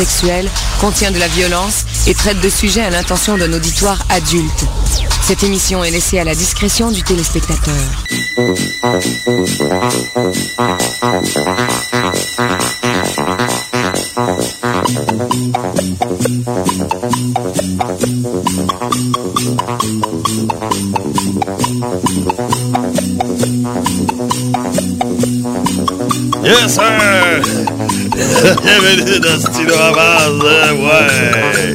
sexuelle, contient de la violence et traite de sujets à l'intention d'un auditoire adulte. Cette émission est laissée à la discrétion du téléspectateur. Yes, sir! Bienvenue dans Stylo Avance, ouais!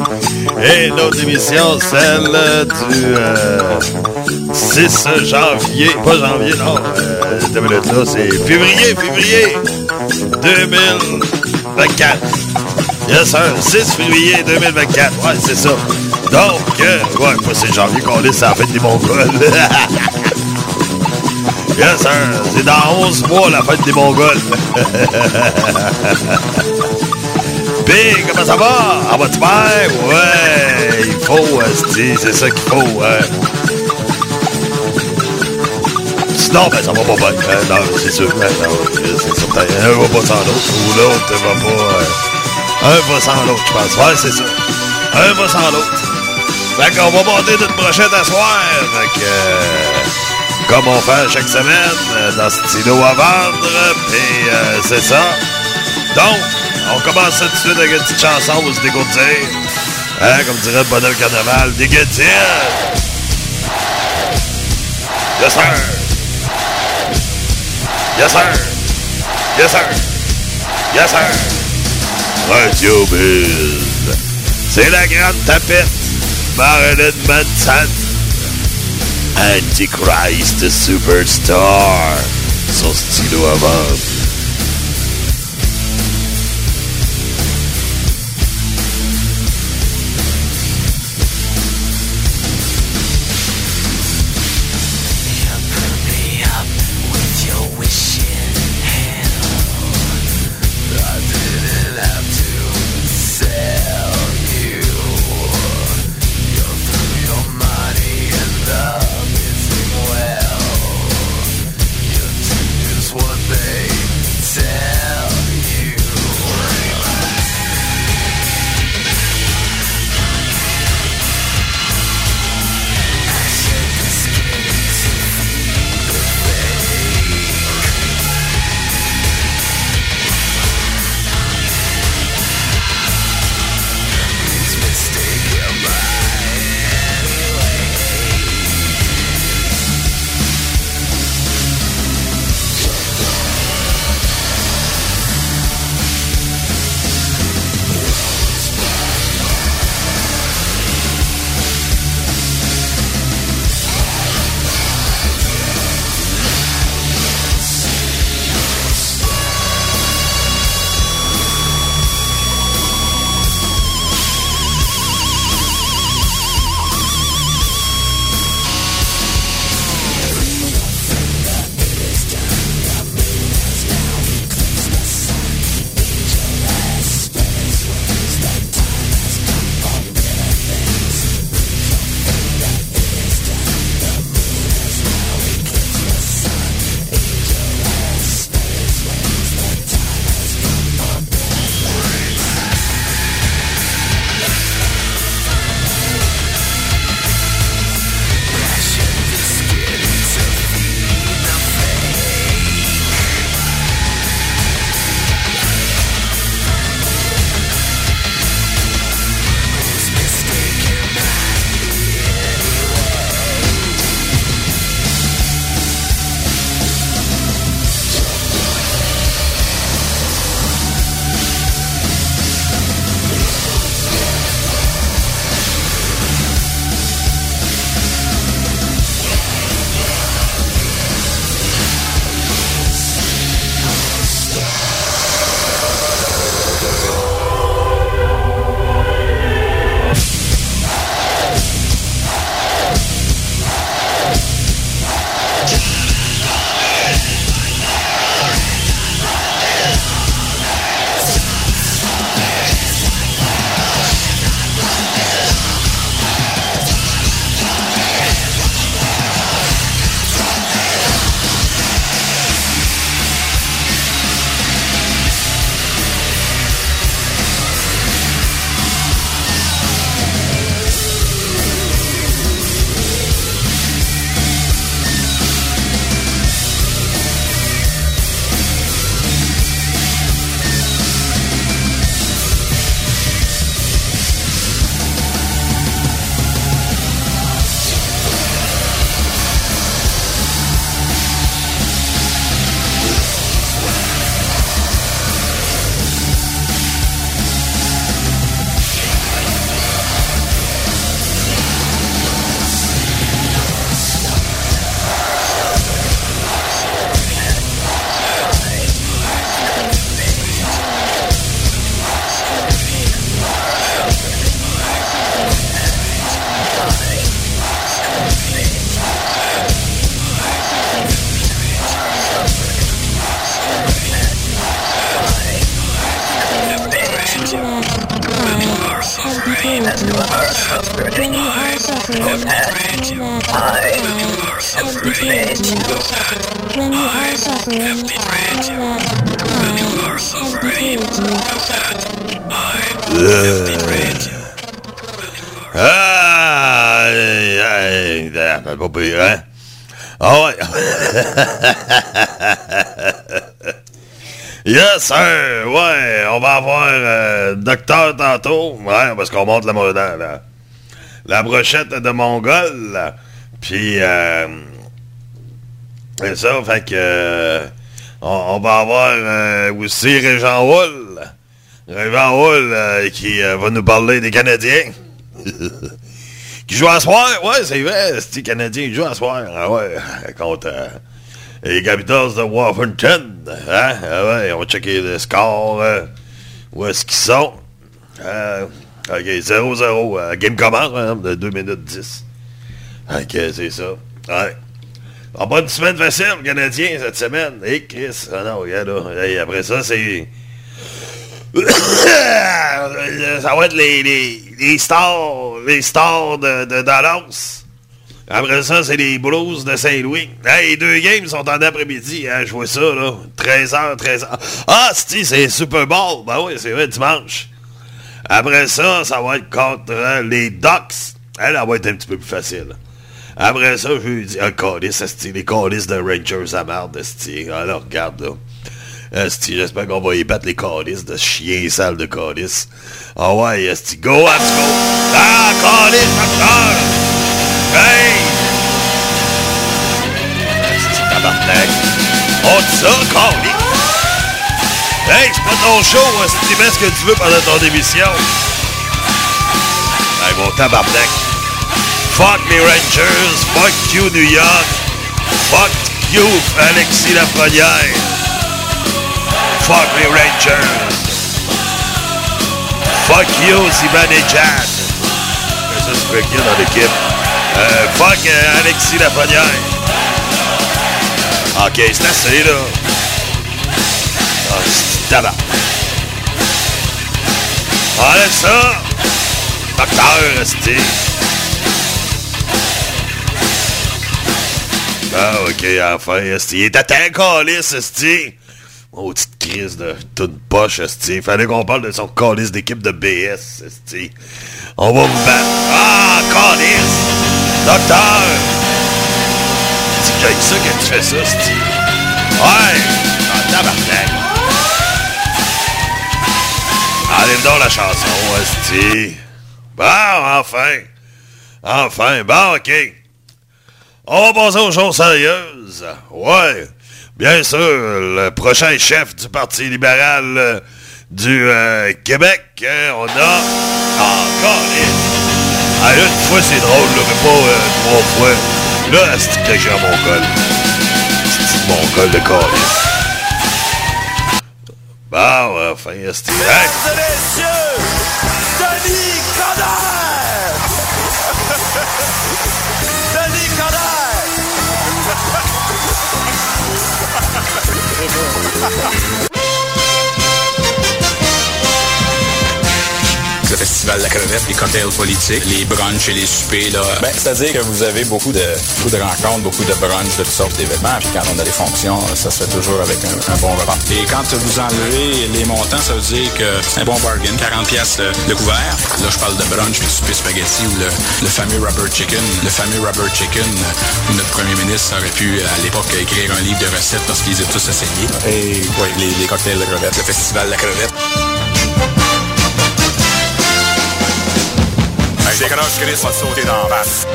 Et notre émission, celle du euh, 6 janvier, pas janvier, non, euh, cette minute là, c'est février, février 2024. Yes, sir, 6 février 2024, ouais, c'est ça. Donc, euh, ouais, pas c'est janvier qu'on est, ça la fête des Mongols. Yes, sir. C'est dans 11 mois la fête des Mongols. Big, comment ça va? Ah, va-tu bien? Ouais, il faut, c'est ça qu'il faut. Hein. Sinon, ben, ça va pas bien. Hein, non, c'est sûr. hein, c'est certain. Un va pas sans l'autre. Ou l'autre va pas... euh, un va sans l'autre, je pense. Ouais, c'est ça. Un va sans l'autre. Fait qu'on va monter notre brochette à soir. Fait que... comme on fait chaque semaine euh, dans Stylo à vendre. Puis euh, c'est ça. Donc, on commence tout de suite avec une petite chanson pour se dégourdir. Hein, comme dirait le carnaval, dégourdir. Yes, sir. Yes, sir. Yes, sir. Yes, sir. Radio Biz. C'est la grande tapette. Marilyn Manson. Antichrist Superstar. Son stylo yes, sir. Ouais, on va avoir euh, docteur tantôt. Ouais, parce qu'on monte la, la, la, brochette de Mongol. Puis, euh, c'est ça, fait que... euh, on, va avoir euh, aussi Régent Hull. Régent Hull qui va nous parler des Canadiens. qui joue à soir, ouais, c'est vrai, c'est Canadien qui joue à soir, ah ouais, contre les Capitals de Washington, hein, ah ouais, on va checker le score, euh, où est-ce qu'ils sont, Euh, ok, 0-0, euh, game commence, hein, de 2 minutes 10, ok, c'est ça, ouais. Pas une semaine facile, le Canadien, cette semaine, et Chris, ah non, regarde là, après ça, c'est... ça va être les, les, les stars, les stars de, de Dallas. Après ça, c'est les Blues de Saint-Louis. Hey, les deux games sont en après-midi. Hein, je vois ça, là. 13h, 13h. Ah, c'est c'est Super Bowl. Ben oui, c'est vrai, dimanche. Après ça, ça va être contre euh, les Ducks. Elle, elle va être un petit peu plus facile. Après ça, je lui dis, ah, calice, les calices de Rangers à esti. Alors, regarde, là. J'espère qu'on va y battre les calices de chiens sales de calices. Ah ouais, esti, go, let's go. Ah, calice! Hey! Esti, tabarnak. On dit ça? Hey, c'est pas ton show, esti, mets ce que tu veux pendant ton émission. Hey, mon tabarnak. Fuck les Rangers, fuck you New York, fuck you Alexis Lafrenière, fuck les Rangers, fuck you c'est fait qui dans euh, fuck euh, Alexis Lafrenière. Ok, c'est assez là. Ah, c'est tabac. Enlève ça, docteur, esti. Ah, ok, enfin, esti. Il est à temps, calice. Oh, petite crise de toute poche, esti. Fallait qu'on parle de son calice d'équipe de BS, esti. On va vous battre. Ah, calice! Docteur! C'est que ça que tu fais ça, esti. Ouais! Ah, tabarnak! Enlève donc la chanson, esti. Bon, enfin! Enfin, bon, ok. On va passer aux choses sérieuses. Ouais. Bien sûr, le prochain chef du Parti libéral euh, du euh, Québec, hein, on a... Encore ah, une fois, c'est drôle, là, mais pas euh, trois fois. Là, c'est j'ai mon col? C'est mon col de calice? Bon, enfin, c'est... Denis! Denis! festival de la crevette, les cocktails politiques, les brunchs et les soupers, là. Ben, c'est-à-dire que vous avez beaucoup de, beaucoup de rencontres, beaucoup de brunchs, de toutes sortes d'événements. Puis quand on a des fonctions, ça se fait toujours avec un, un bon repas. Et quand vous enlevez les montants, ça veut dire que c'est un bon bargain. 40 pièces le, le couvert. Là, je parle de brunch puis de souper spaghetti ou le, le fameux rubber chicken. Le fameux rubber chicken euh, où notre premier ministre aurait pu, à l'époque, écrire un livre de recettes parce qu'ils étaient tous essayés. Et oui, les, les cocktails de crevettes. Le festival de la crevette. C'est que là, Chris va te sauter dans la face.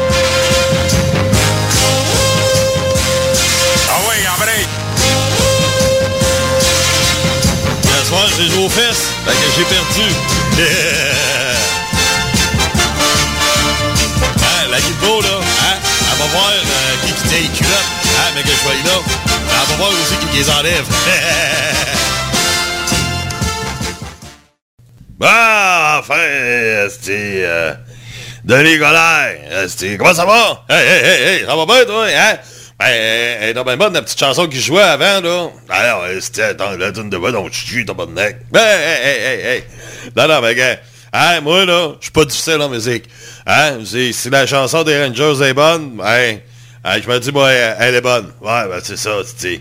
Ah oui, en vrai! Ce soir, j'ai joué aux fesses. Fait que j'ai perdu. hein, la Guilbeault, là, hein, elle va voir euh, qui qui tient les culottes. Hein, mais que je sois là. Elle va voir aussi qui les enlève. Bon, enfin, c'était... Euh, Denis Gollaire, esti, comment ça va? Hey, hey, hey, hey, ça va bien, toi, hein? Ben, elle est bien bonne, la petite chanson qu'il jouait avant, là. Alors, c'était, attends, la tune de quoi, donc, tu t'as pas de nec. Ben, hey, hey, hey, hey. Non, non, mais, gars, Hein, moi, là, je suis pas difficile en musique. Hein, si, la chanson des Rangers est bonne, hein, je me dis, moi, elle, elle est bonne. Ouais, ben, c'est ça, tu dis.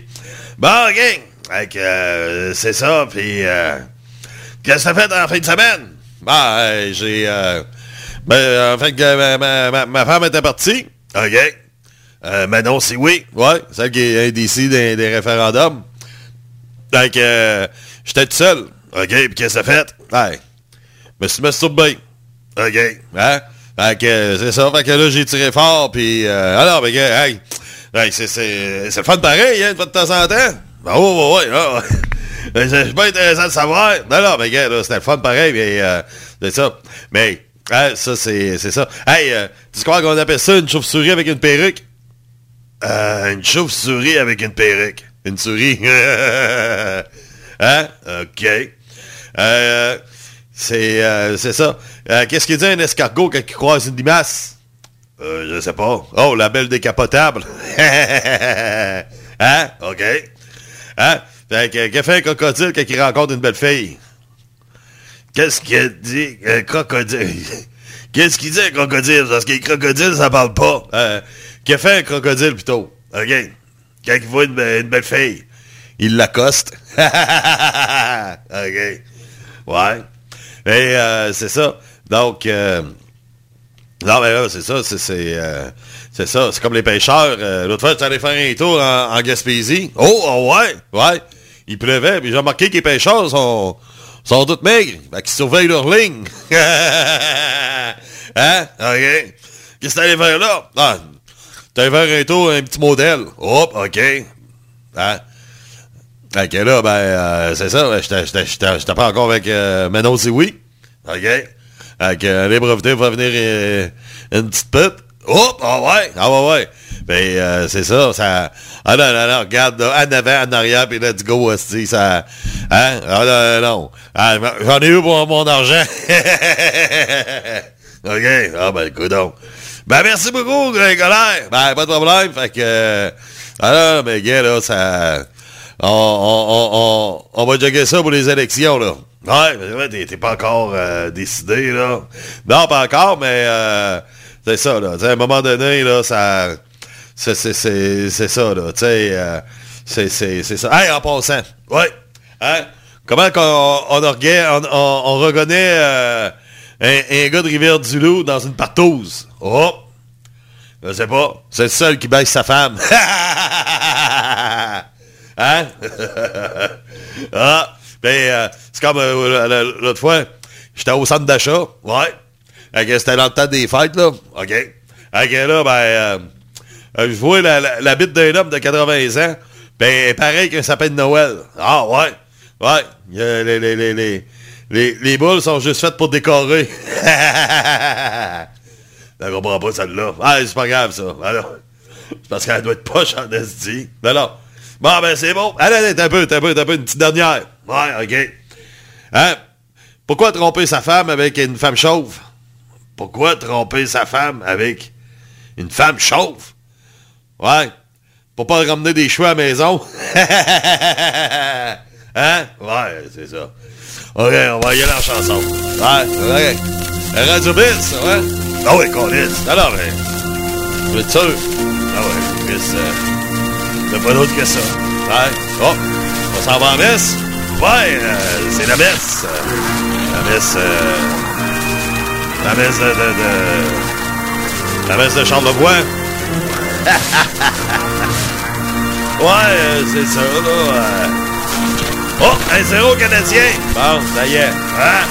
Bon, OK. Fait euh, c'est ça, puis... Euh, Qu'est-ce que t'as fait en fin de semaine? Ben, euh, j'ai... Euh, ben, en fait, que ma, ma, ma, femme était partie. OK. Euh, Manon, c'est oui. Ouais, celle qui est indécis des, des référendums. Fait que euh, j'étais tout seul. OK, puis qu'est-ce que ça fait? Ouais. Je me suis masturbé. OK. Hein? Fait que euh, c'est ça. Fait que là, j'ai tiré fort, puis... Euh, alors, ben, hey, hey, c'est, c'est, fun pareil, hein, une fois de temps en temps. Ben, ouais, ouais, ouais. ouais. c'est pas intéressant de savoir. Non, non, mais gars, c'était le fun pareil, mais euh, c'est ça. Mais, hein, ça, c'est, ça. Hey, euh, tu crois qu'on appelle ça une chauve-souris avec une perruque? Euh, une chauve-souris avec une perruque. Une souris. hein? OK. Euh, c'est, euh, ça. Euh, qu'est-ce qu'il dit un escargot quand il croise une limace? Euh, je sais pas. Oh, la belle décapotable. hein? OK. Hein? Fait que, que fait un crocodile quand il rencontre une belle fille? Qu'est-ce qu'il dit un crocodile? Qu'est-ce qu'il dit un crocodile? Parce que les crocodiles, ça parle pas. Euh, que fait un crocodile plutôt? OK. Quand il voit une, be- une belle fille, il l'accoste. OK. Ouais. Et euh, c'est ça. Donc, euh, non, mais là, c'est ça. C'est, euh, ça. C'est comme les pêcheurs. Euh, l'autre fois, tu allé faire un tour en, en Gaspésie. Oh, oh, ouais, ouais. Il pleuvait. Puis j'ai remarqué que les pêcheurs sont, sont tous maigres. Ben, qu'ils surveillent leur ligne. hein? OK. Qu'est-ce que t'allais faire là? Ah, t'allais faire un tour, un petit modèle. Hop, OK. Hein? Que là, ben, euh, c'est ça. J'étais pas encore avec euh, Manon oui. OK? Fait que les brevetés va venir euh, une petite pute. Hop! Ah ouais! Ah ouais, ouais! Ben, euh, c'est ça, ça... Ah non, non, non, regarde, là, en avant, en arrière, puis let's go, hostie, ça... Hein? Ah non, non. Ah, J'en ai eu pour mon argent. OK? Ah ben, écoute donc. Ben, merci beaucoup, Grégoire. Ben, pas de problème. Fait que... Ah non, mais gars, là, ça... On, on, on, on, va jogger ça pour les élections, là. Ouais, mais t'es pas encore euh, décidé, là. Non, pas encore, mais euh, c'est ça, là. Tu sais, à un moment donné, là, ça... C'est ça, là. Tu sais, euh, c'est ça. Hey, en passant, ouais. Hein? Comment on, on, on, on reconnaît euh, un, gars de Rivière-du-Loup dans une partouze? Oh! Je sais pas. C'est le seul qui baisse sa femme. hein? ah! Ben, euh, c'est comme euh, la- l'autre fois, j'étais au centre d'achat. Ouais. Que C'était dans le temps des fêtes, là. OK. Que là, ben, je vois la, bite d'un homme de 80 ans. Ben, pareil qu'un sapin de Noël. Ah, ouais. Ouais. A les, les, les, les, les, les boules sont juste faites pour décorer. Je comprends pas celle-là. Ah, c'est pas grave, ça. Alors, c'est parce qu'elle doit être poche en esti. Non, non. Bon, ben, c'est bon. Allez, allez, t'as un peu, t'as un peu, t'as un peu, une petite dernière. Ouais, OK. Hein? Pourquoi tromper sa femme avec une femme chauve? Pourquoi tromper sa femme avec une femme chauve? Ouais. Pour pas ramener des cheveux à la maison. hein? Ouais, c'est ça. OK, on va y aller en chanson. Ouais, OK. Radio Biz, ouais? Ah ouais, Colis. Alors, ben, vous êtes sûr? Ah ouais, Chris, euh, t'as pas d'autre que ça. Ouais. Oh, on s'en va en messe? Ouais, euh, c'est la messe. la messe, euh, la messe de, de, de- la messe de Charlevoix. Ouais, euh, c'est ça, là. euh. Oh, un zéro canadien. Bon, ça y est. Hein?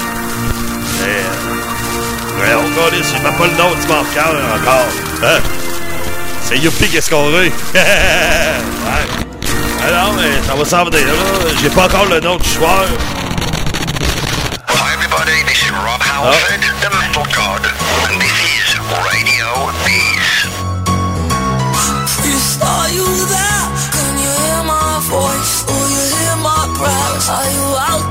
Et, euh, Ouais, on connaît, je pas le nom du marqueur encore. Hein? C'est Youpi qu'est-ce qu'on veut? ouais. Alors, mais ça va s'en venir, là. J'ai pas encore le nom du joueur. Hi everybody, this is Rob Halford, the Metal God, and this is Radio Bees. You there? Can you hear my voice? Do you hear my breath? Are you out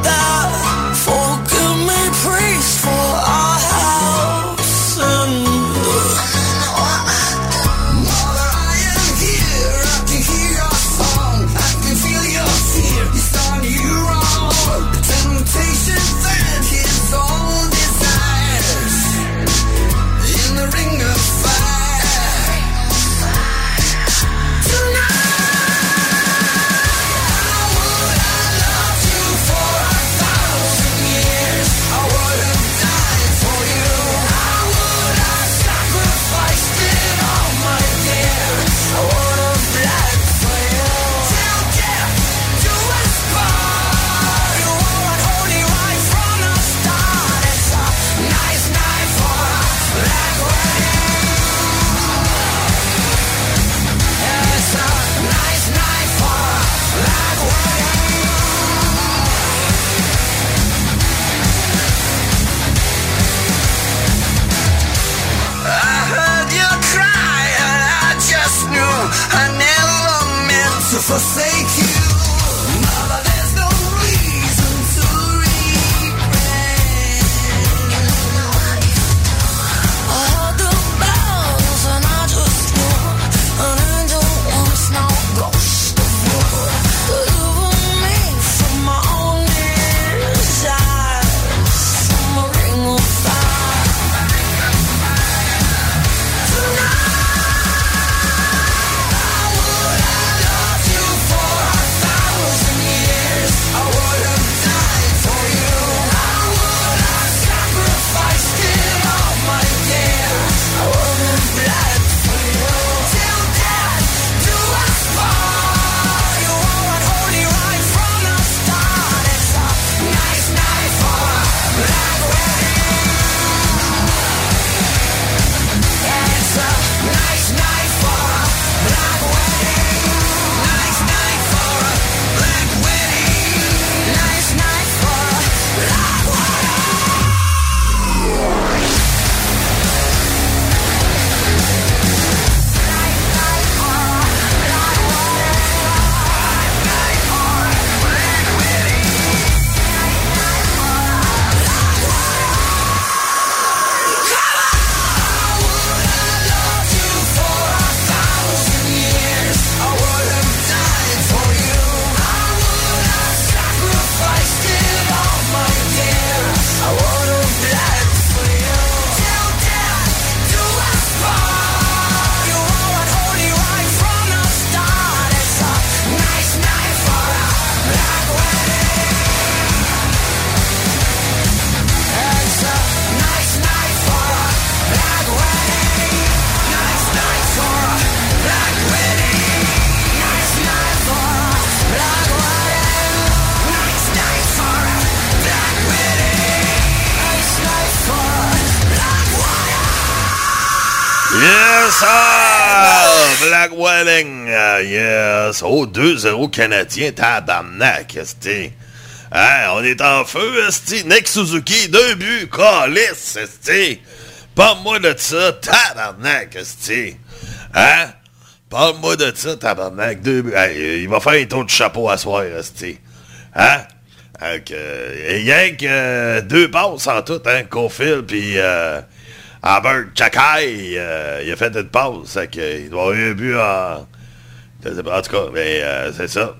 forsake Sir! Black Wedding, euh, yes. Oh, 2-0 Canadien, tabarnak, esti. Hein, on est en feu, esti. Nick Suzuki, deux buts, calice, esti. Parle-moi de ça, tabarnak, esti. Hein? Parle-moi de ça, tabarnak, deux buts. Hey, il va faire un tour de chapeau à soir, esti. Hein? Donc, euh, rien que euh, deux passes en tout, hein, Cofield, puis euh, Albert Chakai, euh, il a fait une passe, fait il doit avoir eu un but en... En tout cas, mais euh, c'est ça.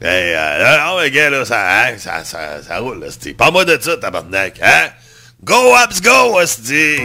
Mais, euh, non, mais gars, là, ça, hein, ça, ça, ça roule, là. Parle-moi de ça, tabarnak, hein? Go, Abs, go, esti!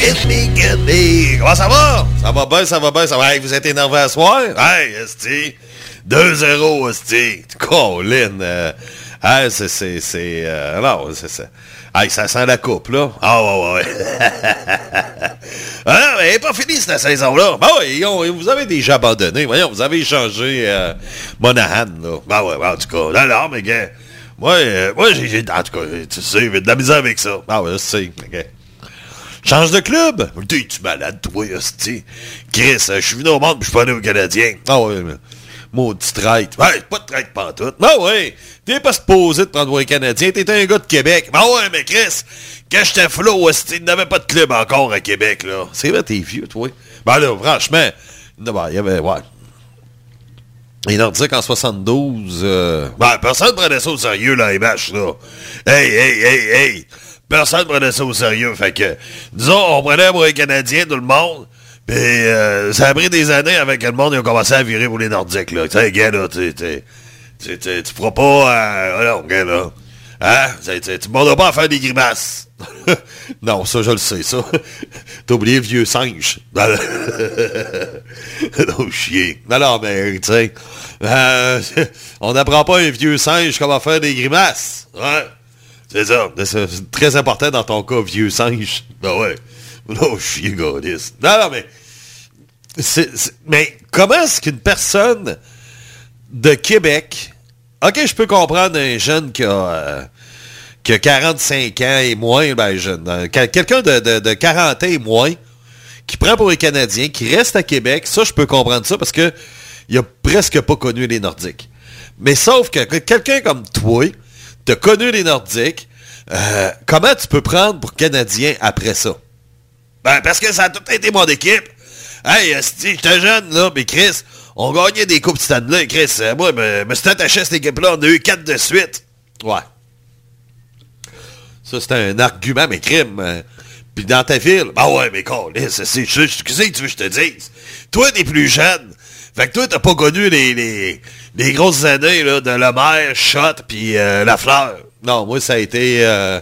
Get me! Comment ça va? Ça va bien, ça va bien, ça va. Hey, vous êtes énervé à soir? Hey, esti! 2-0, esti! Colin! Euh, hey, c'est, c'est, c'est... euh, non, c'est ça. Hey, ça sent la coupe, là. Ah, ouais, ouais. ah mais elle n'est pas finie, cette saison-là. Ben oui, vous avez déjà abandonné. Voyons, vous avez échangé euh, Monahan, là. Ben ouais, ben, en tout cas. Non, non, mais gars, moi, euh, moi j'ai, en tout cas, tu sais, j'ai de la misère avec ça. Ah ouais, je sais, gars. Change de club? T'es-tu malade, toi, hostie? Chris, je suis venu au monde je suis pas allé au Canadien. Ah ouais, mais... Maudit traite. Ouais, pas de traite pantoute. Ah ouais, t'es pas supposé de prendre un Canadien, t'es un gars de Québec. Ah ouais, mais Chris, quand j'étais flot, hostie, il n'avait pas de club encore à Québec, là. C'est vrai, t'es vieux, toi. Ben là, franchement, non, ben, il y avait, ouais. Les Nordiques en 72, euh... Ben, personne prenait ça au sérieux, là, les matchs, là. Hey, hey, hey, hey! Personne prenait ça au sérieux. Fait que, disons, on prenait pour les Canadiens, tout le monde. Puis, euh, ça a pris des années avec le monde, ils ont commencé à virer pour les Nordiques, là. Tu sais, gars, là, tu tu- feras pas... Euh, non, gars, là. Hein? Tu demanderas pas à faire des grimaces. non, ça, je le sais, ça. T'as oublié le vieux singe. non, chier. Non, mais, tu sais, euh, on n'apprend pas un vieux singe comment faire des grimaces. Ouais. C'est ça. C'est très important dans ton cas, vieux singe. Ben ouais. Non, chier, godis. Non, non, mais... mais comment est-ce qu'une personne de Québec... OK, je peux comprendre un jeune qui a... euh, qui a 45 ans et moins, ben jeune, euh, quel- quelqu'un de, de, de 40 ans et moins, qui prend pour les Canadiens, qui reste à Québec, ça, je peux comprendre ça parce que il a presque pas connu les Nordiques. Mais sauf que quelqu'un comme toi, connu les Nordiques, euh, comment tu peux prendre pour Canadien après ça? Ben, parce que ça a tout été mon équipe. Hey, si j'étais jeune, là, mais Chris, on gagnait des coupes Stanley, Chris. euh, moi, je me suis attaché à cette équipe-là, on a eu quatre de suite. Ouais. Ça, c'est un argument, mais crime. euh. Puis dans ta ville, bah ouais, mais con, c'est, c'est, qu'est-ce que tu veux que je te dise? Toi, t'es plus jeune. Fait que toi, t'as pas connu les, les, les grosses années là, de Lemaire, Shot, puis euh, La Fleur. Non, moi, ça a été... euh,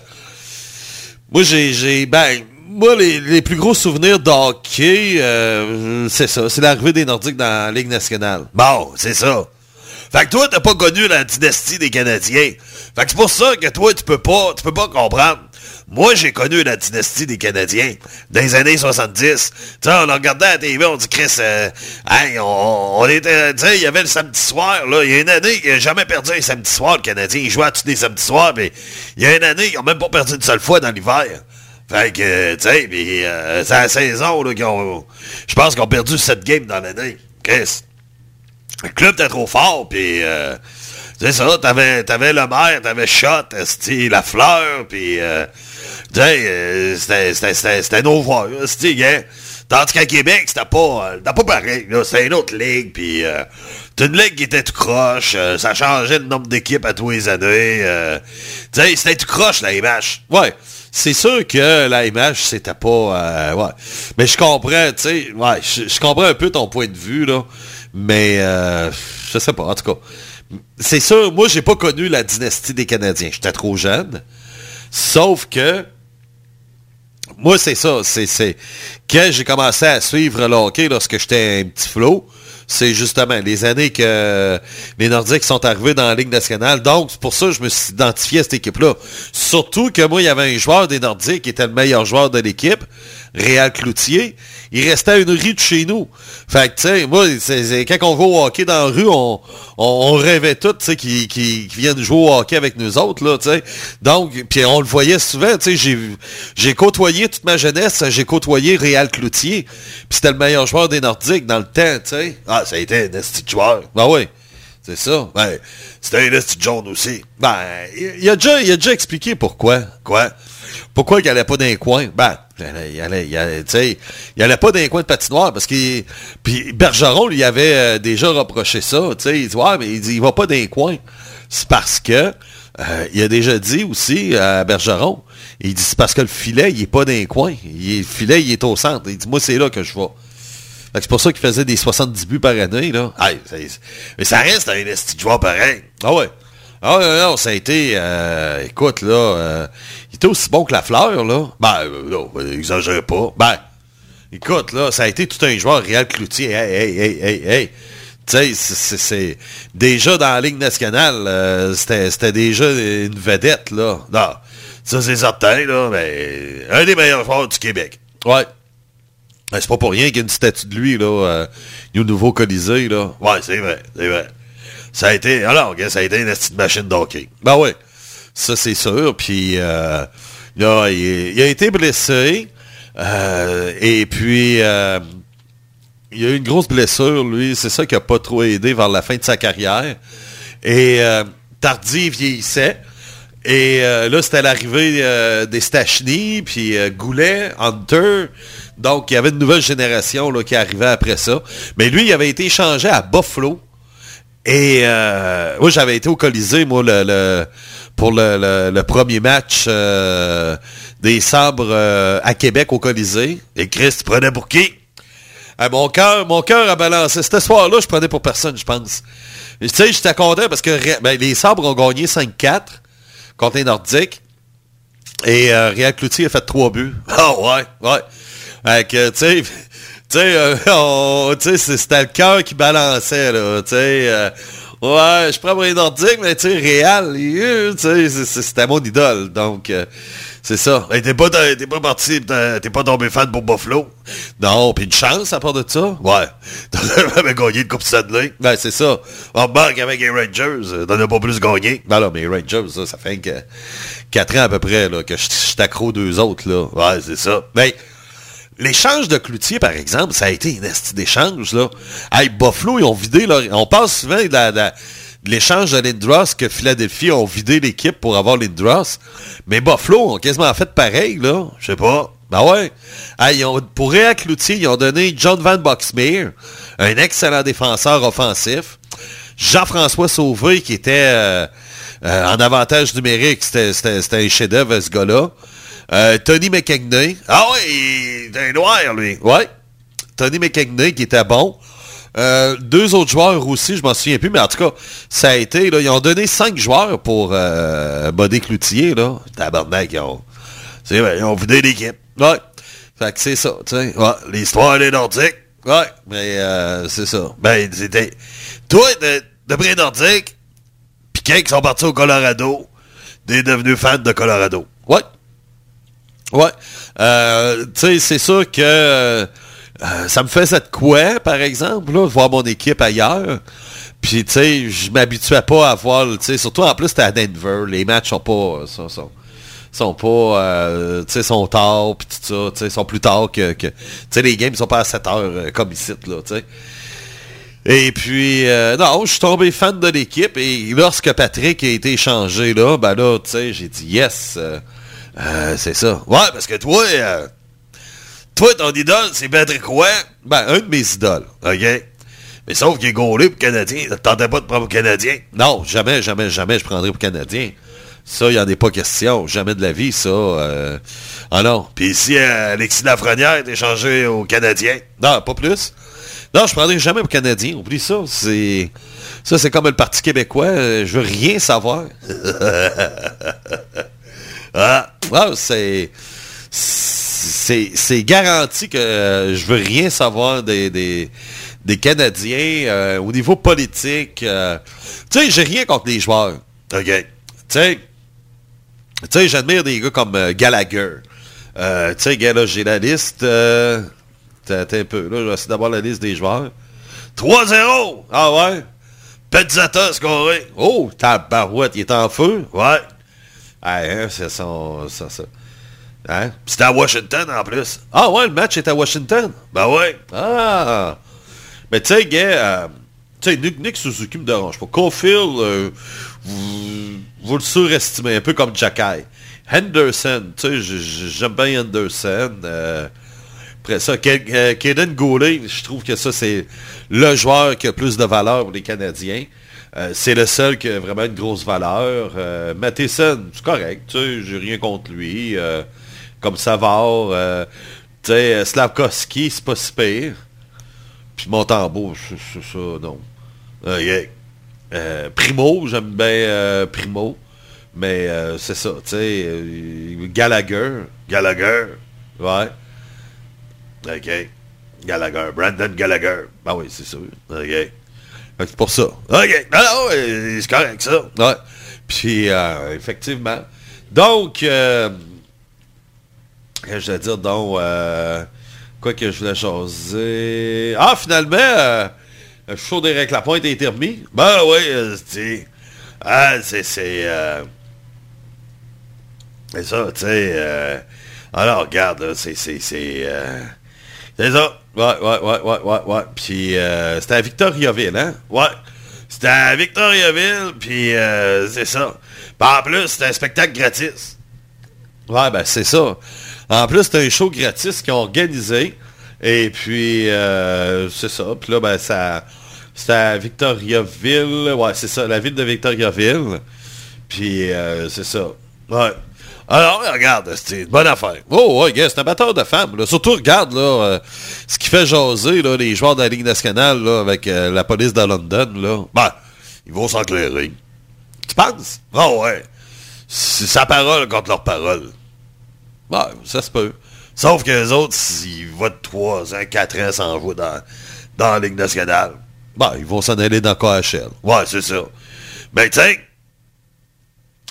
moi, j'ai, j'ai, ben, moi, les, les plus gros souvenirs d'hockey, euh, c'est ça, c'est l'arrivée des Nordiques dans la Ligue nationale. Bon, c'est ça. Fait que toi, t'as pas connu la dynastie des Canadiens. Fait que c'est pour ça que toi, tu peux pas, tu peux pas comprendre. Moi, j'ai connu la dynastie des Canadiens dans les années 70. Tu on regardait à la TV, on dit, Chris, euh, hey, on, était, tu il y avait le samedi soir, là. Il y a une année, il a jamais perdu un samedi soir, le Canadien. Il jouait à tous les samedis soirs, mais il y a une année, ils ont même pas perdu une seule fois dans l'hiver. Fait que, tu sais, euh, c'est la saison, là, qu'ils ont, je pense qu'ils ont perdu 7 games dans l'année. Chris. Le club était trop fort, puis euh, c'est ça, t'avais, t'avais le maire, t'avais Shot, la fleur, puis euh, euh, c'était, c'était, c'était, nos voix, c'était, hein. Tandis qu'à Québec, c'était pas, euh, pas pareil, c'était une autre ligue, puis euh, c'était une ligue qui était tout croche, euh, ça changeait le nombre d'équipes à tous les années, c'était tout croche, la MH. Ouais. C'est sûr que la MH, c'était pas... ouais. Mais je comprends, tu sais, ouais, je, comprends un peu ton point de vue, là. Mais, je sais pas, en tout cas. C'est sûr, moi, j'ai pas connu la dynastie des Canadiens. J'étais trop jeune. Sauf que, moi, c'est ça. C'est, quand j'ai commencé à suivre le hockey lorsque j'étais un petit flot, c'est justement les années que les Nordiques sont arrivés dans la Ligue nationale. Donc, c'est pour ça que je me suis identifié à cette équipe-là. Surtout que moi, il y avait un joueur des Nordiques qui était le meilleur joueur de l'équipe, Réal Cloutier. Il restait à une rue de chez nous. Fait que, tu sais, moi, quand on va au hockey dans la rue, on, rêvait tous, tu sais, qui, viennent jouer au hockey avec nous autres. Donc, on le voyait souvent, j'ai, côtoyé toute ma jeunesse, j'ai côtoyé Réal Cloutier. C'était le meilleur joueur des Nordiques dans le temps. Ah, ça a été un de joueur. Ben oui. C'est ça. Ben, c'était un de jaune aussi. Ben, il, a déjà, expliqué pourquoi. Quoi? Pourquoi il allait pas dans les coins? Ben, il allait, il allait, il allait, pas dans les coins de patinoire parce qu'il... Puis Bergeron lui avait euh, déjà reproché ça. Il dit, ouais, mais il dit, il va pas dans les coins. C'est parce que, euh, il a déjà dit aussi à Bergeron, il dit, c'est parce que le filet, il est pas dans les coins. Il le filet, il est au centre. Il dit, moi, c'est là que je vais. C'est pour ça qu'il faisait des 70 buts par année, là. Mais ça reste un joueur pareil. Ah ouais. Ah non, ça a été... euh, écoute, là, était aussi bon que la fleur, là. Ben, euh, non, euh, exagérez pas. Ben, écoute, là, ça a été tout un joueur Réal Cloutier. Hey, hey, hey, hey, hey. Tu sais, c'est-. Déjà dans la Ligue nationale, euh, c'était déjà une vedette, là. Non, ça c'est certain, là, mais un des meilleurs joueurs du Québec. Ouais. Ben, c'est pas pour rien qu'il y a une statue de lui, là, euh, au nouveau Colisée, là. Ouais, c'est vrai, c'est vrai. Ça a été, alors, ça a été une petite machine d'hockey. Ben ouais, ça c'est sûr. Puis, euh, il, a été blessé. euh, et puis, euh, il a eu une grosse blessure, lui. C'est ça qui a pas trop aidé vers la fin de sa carrière. Et Tardy vieillissait. Et là, c'était l'arrivée des Stachny, puis Goulet, Hunter. Donc, il y avait une nouvelle génération là, qui arrivait après ça. Mais lui, il avait été échangé à Buffalo. Et moi, j'avais été au Colisée, moi, le- pour le, premier match euh, des sabres euh, à Québec au Colisée. Et Chris, tu prenais pour qui? Ah, mon cœur, mon cœur a balancé. Ce soir-là, je prenais pour personne, je pense. Tu sais, j'étais content parce que ben, les sabres ont gagné 5-4 contre les Nordiques. Et euh, Réal Cloutier a fait trois buts. Ah ouais, ouais. Que, tu sais, tu sais, euh, c'était le cœur qui balançait, là, tu sais. Ouais, je prends pour les mais tu sais, c'est- c'était mon idole. Donc, euh, c'est ça. T'es pas, pas parti, t'es pas tombé fan pour Buffalo? Non, puis une chance à part de ça? Ouais. T'as même gagné le Coupe Stanley. Ben, c'est ça. On banque avec les Rangers, euh, t'en as pas plus gagné. Ben là, mais les Rangers, ça, ça fait que 4 ans à peu près, là, que je je suis accro deux autres, là. Ouais, c'est ça. L'échange de Cloutier, par exemple, ça a été une esti d'échange, là. Hey, Buffalo, ils ont vidé leur... On parle souvent de l'échange de Lindros que Philadelphie ont vidé l'équipe pour avoir Lindros. Mais Buffalo ont quasiment fait pareil, là. Je sais pas. Ben ouais. Hey, pour Réa Cloutier, ils ont donné John Van Boxmeer, un excellent défenseur offensif. Jean-François Sauvé, qui était euh, euh, en avantage numérique, c'était un chef-d'œuvre, ce gars-là. Euh, Tony McKegney. Ah ouais, il un noir, lui. Ouais. Tony McKegney, qui était bon. Euh, deux autres joueurs aussi, je m'en souviens plus, mais en tout cas, ça a été, là, ils ont donné cinq joueurs pour euh, Bodé Cloutier, là. Tabarnak, ils ont, c'est ils ont vidé l'équipe. Ouais. Fait que c'est ça, tu sais. Ouais, l'histoire des Nordiques. Ouais, mais euh, c'est ça. Ben, c'était... Toi, de, de près Nordique, pis quand ils sont partis au Colorado, t'es devenu fan de Colorado. Ouais. Ouais. Euh, tu sais, c'est sûr que euh, ça me faisait de quoi, par exemple, là, de voir mon équipe ailleurs. Puis, tu sais, je m'habituais pas à voir, tu sais, surtout en plus, c'était à Denver. Les matchs sont pas... Sont, sont, sont pas, euh, tu sais, sont tard, puis tout ça, tu sais, sont plus tard que... que tu sais, les games sont pas à 7 heures euh, comme ici, là, tu sais. Et puis, euh, non, je suis tombé fan de l'équipe. Et lorsque Patrick a été échangé là, ben là, tu sais, j'ai dit yes. euh, euh, c'est ça. Ouais, parce que toi, euh, toi, ton idole, c'est Patrick Roy. Ben, un de mes idoles, OK? Mais sauf qu'il est gaulé pour Canadien. Ça te tentait pas de prendre pour Canadien? Non, jamais, jamais, jamais je prendrais pour Canadien. Ça, il n'y en est pas question. Jamais de la vie, ça. euh, Ah non. Puis si euh, Alexis Lafrenière est échangé au Canadien? Non, pas plus. Non, je prendrai jamais pour Canadien. Oublie ça. C'est ça, c'est comme le Parti québécois. Je veux rien savoir. ah, c'est c'est c'est garanti que euh, je veux rien savoir des des, des Canadiens euh, au niveau politique. euh. tu sais, j'ai rien contre les joueurs. OK. Tu sais, j'admire des gars comme euh, Gallagher. Tu sais, gars, là, j'ai la liste. T'as un peu, là, essayer d'avoir la liste des joueurs. 3-0! Ah ouais? Petzata scoré. Oh, tabarouette, il est en feu? Ouais. Ah, hein, c'est son... Ça, ça. Hein? C'était à Washington, en plus. Ah ouais, le match est à Washington? Ben ouais. Ah! Mais tu sais, gars, euh, tu sais, Nick, Nick Suzuki me dérange pas. Caulfield, euh, vous, le surestimez, un peu comme Jacky. Henderson, tu sais, j'aime bien Henderson. euh, après ça, Kaden Goulet, je trouve que ça, c'est le joueur qui a plus de valeur pour les Canadiens. Euh, c'est le seul qui a vraiment une grosse valeur. Euh, Matheson, c'est correct, tu sais, j'ai rien contre lui. Euh, comme Savard, euh, tu sais, euh, Slavkovski, c'est pas si pire. Puis Montembeau, c'est ça, non. Euh, Primo, j'aime bien Primo. Mais c'est ça, tu sais, Gallagher. Gallagher, ouais. OK. Gallagher. Brandon Gallagher. Ben oui, c'est sûr. OK. C'est pour ça. OK. Non, non, euh, c'est correct, ça. Ouais. Puis, euh, effectivement. Donc, euh, je voulais dire, donc, euh, quoi que je voulais jaser? Ah, finalement, euh, le show d'Éric Lapointe a été. Ben oui, c'est... Ah, c'est... Euh, c'est ça, tu sais... euh, alors, regarde, c'est... C'est ça. Ouais, ouais, ouais, ouais, ouais, ouais. Puis, euh, c'était à Victoriaville, hein? Ouais. C'était à Victoriaville, puis euh, c'est ça. Puis en plus, c'était un spectacle gratis. Ouais, ben c'est ça. En plus, c'était un show gratis qu'ils ont organisé. Et puis, euh, c'est ça. Puis là, ben, ça... C'était à Victoriaville. Ouais, c'est ça, la ville de Victoriaville. Puis, euh, c'est ça. Ouais. Alors, regarde, c'est une bonne affaire. Oh, ouais, c'est un batteur de femmes. Surtout, regarde, là, euh, ce qui fait jaser, les joueurs de la Ligue nationale, avec euh, la police de London, là. Ben, ils vont s'enclairer. Tu penses? Ah ouais. c'est sa parole contre leur parole. Ouais, ça se peut. Sauf que les autres, s'ils votent 3 ans, 4 ans sans jouer dans, la Ligue nationale, ben, ils vont s'en aller dans KHL. Ouais, c'est ça. Mais tiens,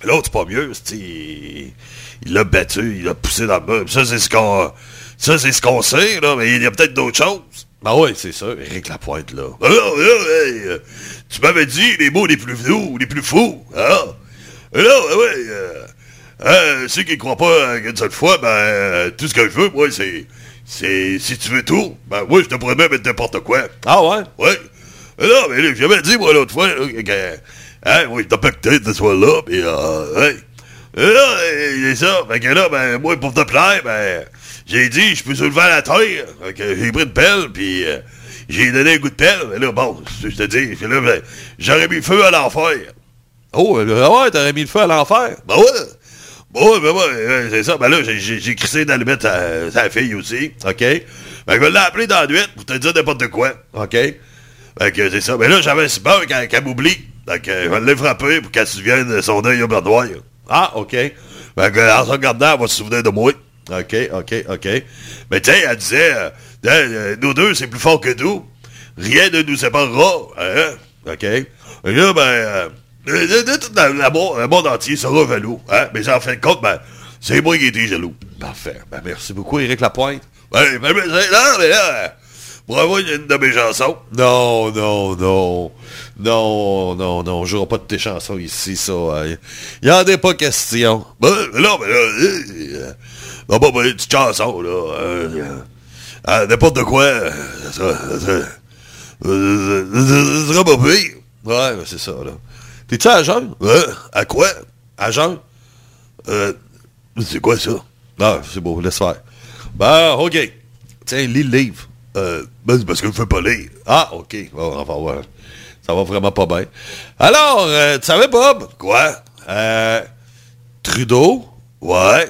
l'autre, c'est pas mieux. Il l'a battu, il l'a poussé dans le mur. Ça, c'est ce qu'on ça, c'est ce qu'on sait, là, mais il y a peut-être d'autres choses. Ben oui, c'est ça, Éric Lapointe, là. Ah, là, là, hey, euh, tu m'avais dit les mots les plus fous, les plus fous, hein? Et là, ouais, ouais, euh, euh, ceux qui croient pas qu'une seule fois, ben, euh, tout ce que je veux, moi, c'est, c'est, si tu veux tout, ben, moi, je te pourrais même mettre n'importe quoi. Ah ouais? Ouais. Et là, mais là, j'avais dit, moi, l'autre fois, là, que, hein, moi, je t'ai pacté de ce soir-là, pis, euh, ouais. Et là, c'est ça. Fait que là, ben, moi, pour te plaire, ben, j'ai dit, je peux soulever à la terre. Fait que j'ai pris une pelle, puis euh, j'ai donné un coup de pelle. Et là, bon, je te dis, là, ben, j'aurais mis le feu à l'enfer. Oh, euh, ouais, t'aurais mis le feu à l'enfer? Ben ouais. Bon, ouais, ben ouais, c'est ça. Ben là, j'ai- crissé mettre à sa fille aussi. OK? Fait que je l'ai appelé dans la nuit pour te dire n'importe quoi. OK? Fait que c'est ça. Mais là, j'avais si peur qu'elle qu'elle m'oublie. Fait que je vais l'ai frappé pour qu'elle se souvienne de son œil au noir. Ah, OK. Fait que, en se regardant, elle va se souvenir de moi. OK, OK, OK. Mais tu sais, elle disait, euh, Euh, nous deux, c'est plus fort que nous. Rien ne nous séparera. Hein? OK? Et là, ben, euh, le monde entier sera jaloux. Hein? Mais en fin de compte, ben, c'est moi qui étais jaloux. Parfait. Ben, merci beaucoup, Éric Lapointe. Ben, ben, ben, non, mais là, euh, pour avoir une de mes chansons. Non, non, non. Non, non, non. On jouera pas de tes chansons ici, ça. Il y en a pas question. Ben, non, mais là, euh, euh, non, pas une petite chanson, là. euh, euh, ah, N'importe quoi. euh, Ça, euh, sera pas pire. Ouais, ben, c'est ça, là. T'es-tu à jeun? Ouais. À quoi? À jeun? Euh, c'est quoi ça? Ah, c'est beau, laisse faire. Ben, OK. Tiens, lis le livre. Euh, ben, c'est parce que je ne pas lire. Ah, OK. Bon, on va voir. Ça va vraiment pas bien. Alors, euh, tu savais, Bob? Quoi? Euh, Trudeau? Ouais.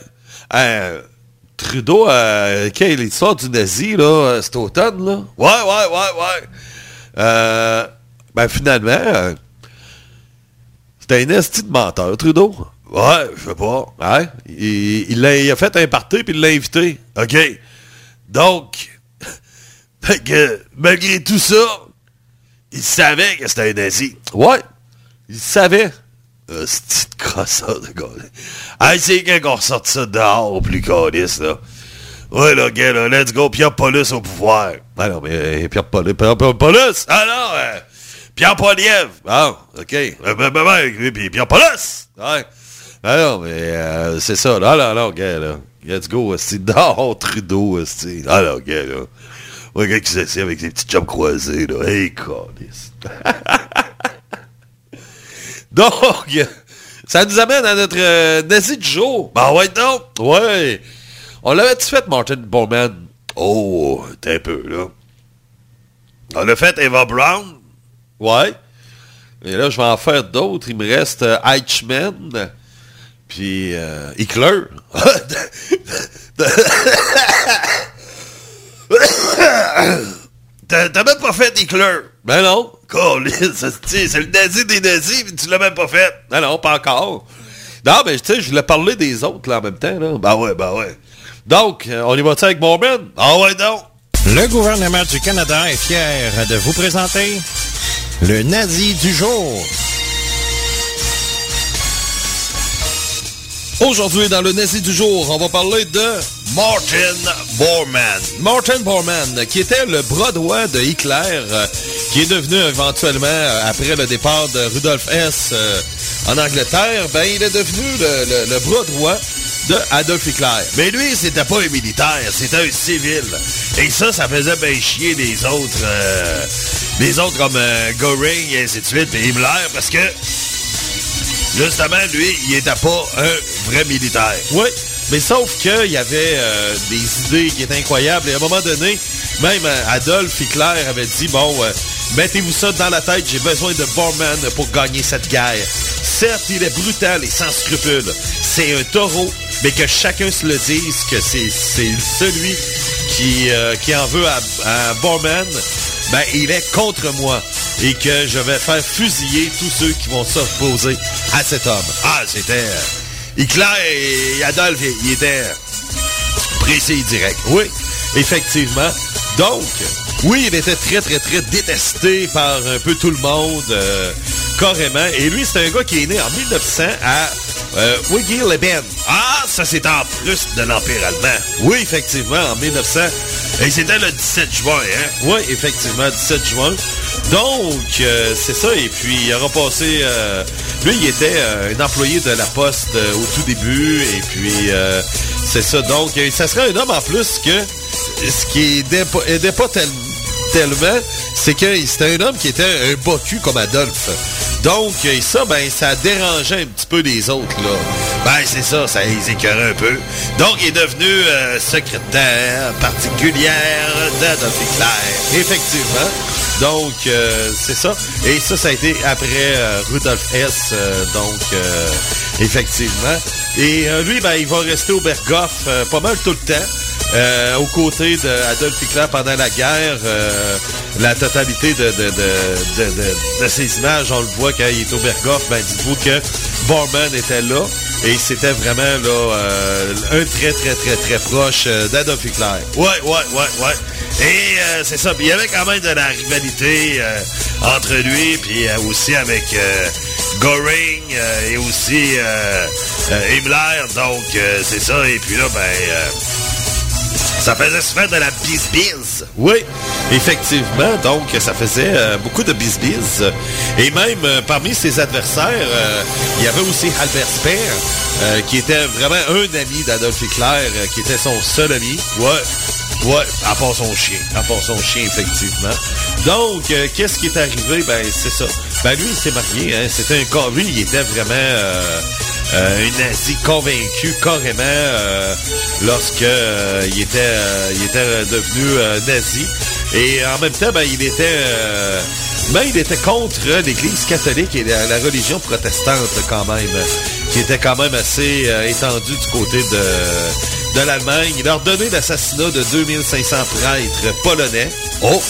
Euh, Trudeau, euh, quelle histoire du nazi, là, cet automne, là? Ouais, ouais, ouais, ouais. Ben, finalement, c'était un esti de menteur, Trudeau. Ouais, je sais pas. Hein? Il, il a fait un party puis il l'a invité. OK. Donc, fait que, malgré tout ça, il savait que c'était un nazi. Ouais. Il savait. Ce petit crosseur de gars. Hey, c'est quand qu'on ressort ça dehors au plus calice, là. Ouais, là, gars, là, let's go, Pierre Paulus au pouvoir. Ah non, mais euh, Pierre Paulus, Pierre, Pierre Paulus! Ah non, euh, Pierre Poliev! Ah, OK. Euh, ben, ben, puis Pierre Paulus! Ouais. Ah non, mais euh, c'est ça, là, là, là, gars, là. Let's go, c'est dehors, Trudeau, c'est. Ah là, gars, là. Ouais, gars qui s'assied avec ses petites jambes croisées, là. Hey, calice. Donc, ça nous amène à notre euh, nazi du jour. Ben ouais, non. Ouais. On l'avait-tu fait, Martin Bowman? Oh, t'es un peu, là. On l'a fait Eva Brown. Ouais. Et là, je vais en faire d'autres. Il me reste euh, Eichmann. Puis euh, Hickler. T'as même pas fait Hitler. Ben non. C'est le nazi des nazis, mais tu l'as même pas fait. Ben non, pas encore. Non, mais tu sais, je voulais parler des autres là en même temps. Là. Ben ouais, ben ouais. Donc, euh, on y va-tu avec Mormon? Ah ouais, donc. Le gouvernement du Canada est fier de vous présenter le nazi du jour. Aujourd'hui, dans le nazi du jour, on va parler de Martin Bormann. Martin Bormann, qui était le bras droit de Hitler, euh, qui est devenu éventuellement, euh, après le départ de Rudolf Hess euh, en Angleterre, ben, il est devenu le, le- bras droit de Adolf Hitler. Mais lui, c'était pas un militaire, c'était un civil. Et ça, ça faisait bien chier les autres, les autres comme Goring et ainsi de suite, et Himmler, parce que, justement, lui, il était pas un vrai militaire. Oui, mais sauf qu'il y avait euh, des idées qui étaient incroyables. Et à un moment donné, même euh, Adolf Hitler avait dit, bon, euh, mettez-vous ça dans la tête, j'ai besoin de Bormann pour gagner cette guerre. Certes, il est brutal et sans scrupules. C'est un taureau, mais que chacun se le dise que c'est celui qui, en veut à, Bormann, ben, il est contre moi. Et que je vais faire fusiller tous ceux qui vont s'opposer à cet homme. Ah, c'était... Hitler et Adolphe, il était précis et direct. Oui, effectivement. Donc, oui, il était très, très, très détesté par un peu tout le monde, euh, carrément. Et lui, c'est un gars qui est né en 1900 à euh, Wiggy-le-Ben. Ah, ça, c'est en plus de l'Empire allemand. Oui, effectivement, en 1900. Et c'était le 17 juin, hein? Oui, effectivement, 17 juin. Donc, euh, c'est ça. Et puis, il aura passé... euh, lui, il était euh, un employé de la Poste au tout début. Et puis, euh, c'est ça. Donc, ça serait un homme en plus que... Ce qui aidait pas, aidait pas tel- tellement, c'est que c'était un homme qui était un bas cul comme Adolphe. Donc, euh, ça, ben, ça dérangeait un petit peu les autres, là. Ben, c'est ça, ça les écœurait un peu. Donc, il est devenu euh, secrétaire particulière d'Adolphe Hitler. Effectivement. Donc, euh, c'est ça. Et ça, ça a été après Rudolf Hess, donc, effectivement. Et lui, ben, il va rester au Berghoff pas mal tout le temps. Euh, aux côtés d'Adolf Hitler pendant la guerre, euh, la totalité de, de, de, de, ces images, on le voit quand il est au Berghoff, ben dites-vous que Bormann était là et c'était vraiment là euh, un très très très très proche euh, d'Adolf Hitler. Ouais, ouais, ouais, ouais. Et c'est ça, il y avait quand même de la rivalité entre lui puis aussi avec Goring et aussi Himmler, donc c'est ça, et puis là, ben... ça faisait se faire de la bis-bis. Oui, effectivement. Donc, ça faisait euh, beaucoup de bis-bis. Et même euh, parmi ses adversaires, euh, il y avait aussi Albert Speer, qui était vraiment un ami d'Adolf Hitler, qui était son seul ami. Ouais. Ouais, à part son chien. À part son chien, effectivement. Donc, qu'est-ce qui est arrivé? Ben, c'est ça. Ben, lui, il s'est marié. Hein. C'était un cas. Lui, il était vraiment euh, un nazi convaincu, carrément, euh, lorsque euh, il était, devenu nazi. Et en même temps, ben, il était... ben, contre l'Église catholique et la, la religion protestante, quand même, qui était quand même assez étendue du côté de, de l'Allemagne. Il a ordonné l'assassinat de 2500 prêtres polonais. Oh!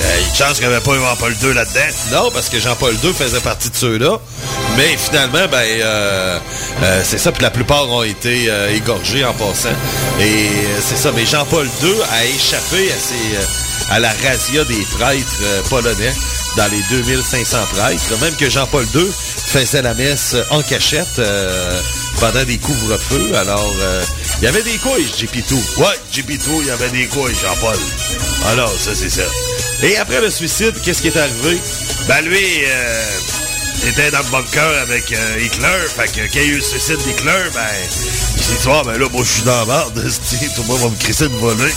Euh, une chance qu'il n'y avait pas Jean-Paul II là-dedans. Non, parce que Jean-Paul II faisait partie de ceux-là. Mais finalement, ben, euh, euh, c'est ça. Puis la plupart ont été euh, égorgés en passant. Et euh, c'est ça. Mais Jean-Paul II a échappé à, euh, à la razzia des prêtres polonais dans les 2500 prêtres. Même que Jean-Paul II faisait la messe en cachette pendant des couvre-feux. Alors, il y avait des couilles, JP2. Ouais, JP2, il y avait des couilles, Jean-Paul. Alors, ça, c'est ça. Et après le suicide, qu'est-ce qui est arrivé? Ben lui, euh, était dans le bunker avec euh, Hitler. Fait que quand il y a eu le suicide d'Hitler, ben, il s'est dit, ah, ben là, moi, je suis dans la merde. Tout le monde va me crisser de voler.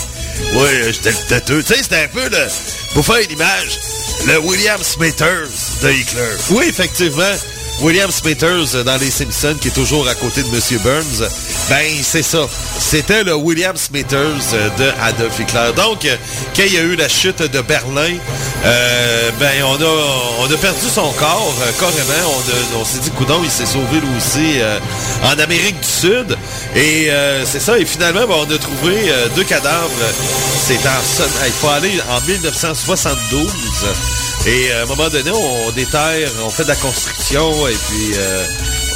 Oui, euh, j'étais le têteux. Tu sais, c'était un peu le... Pour faire une image, le William Smithers de Hitler. Oui, effectivement. William Smithers euh, dans Les Simpsons, qui est toujours à côté de M. Burns, ben c'est ça. C'était le William Smithers euh, de Adolf Hitler. Donc, euh, quand il y a eu la chute de Berlin, ben on a on a perdu son corps carrément. On, s'est dit, coudon, il s'est sauvé lui aussi en Amérique du Sud. Et c'est ça. Et finalement, ben, on a trouvé deux cadavres. C'est en il faut aller en 1972. Et euh, à un moment donné, on déterre, on fait de la construction et puis euh,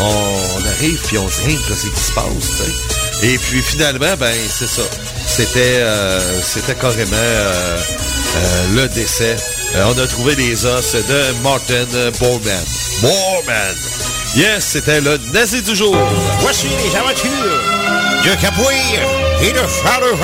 on, arrive puis on se dit, qu'est-ce qui se passe? Et puis finalement, ben c'est ça. C'était euh, c'était carrément le décès. On a trouvé les os de Martin Bormann. Bormann! Yes, c'était le nazi du jour. Voici les aventures de Capouir et de Charles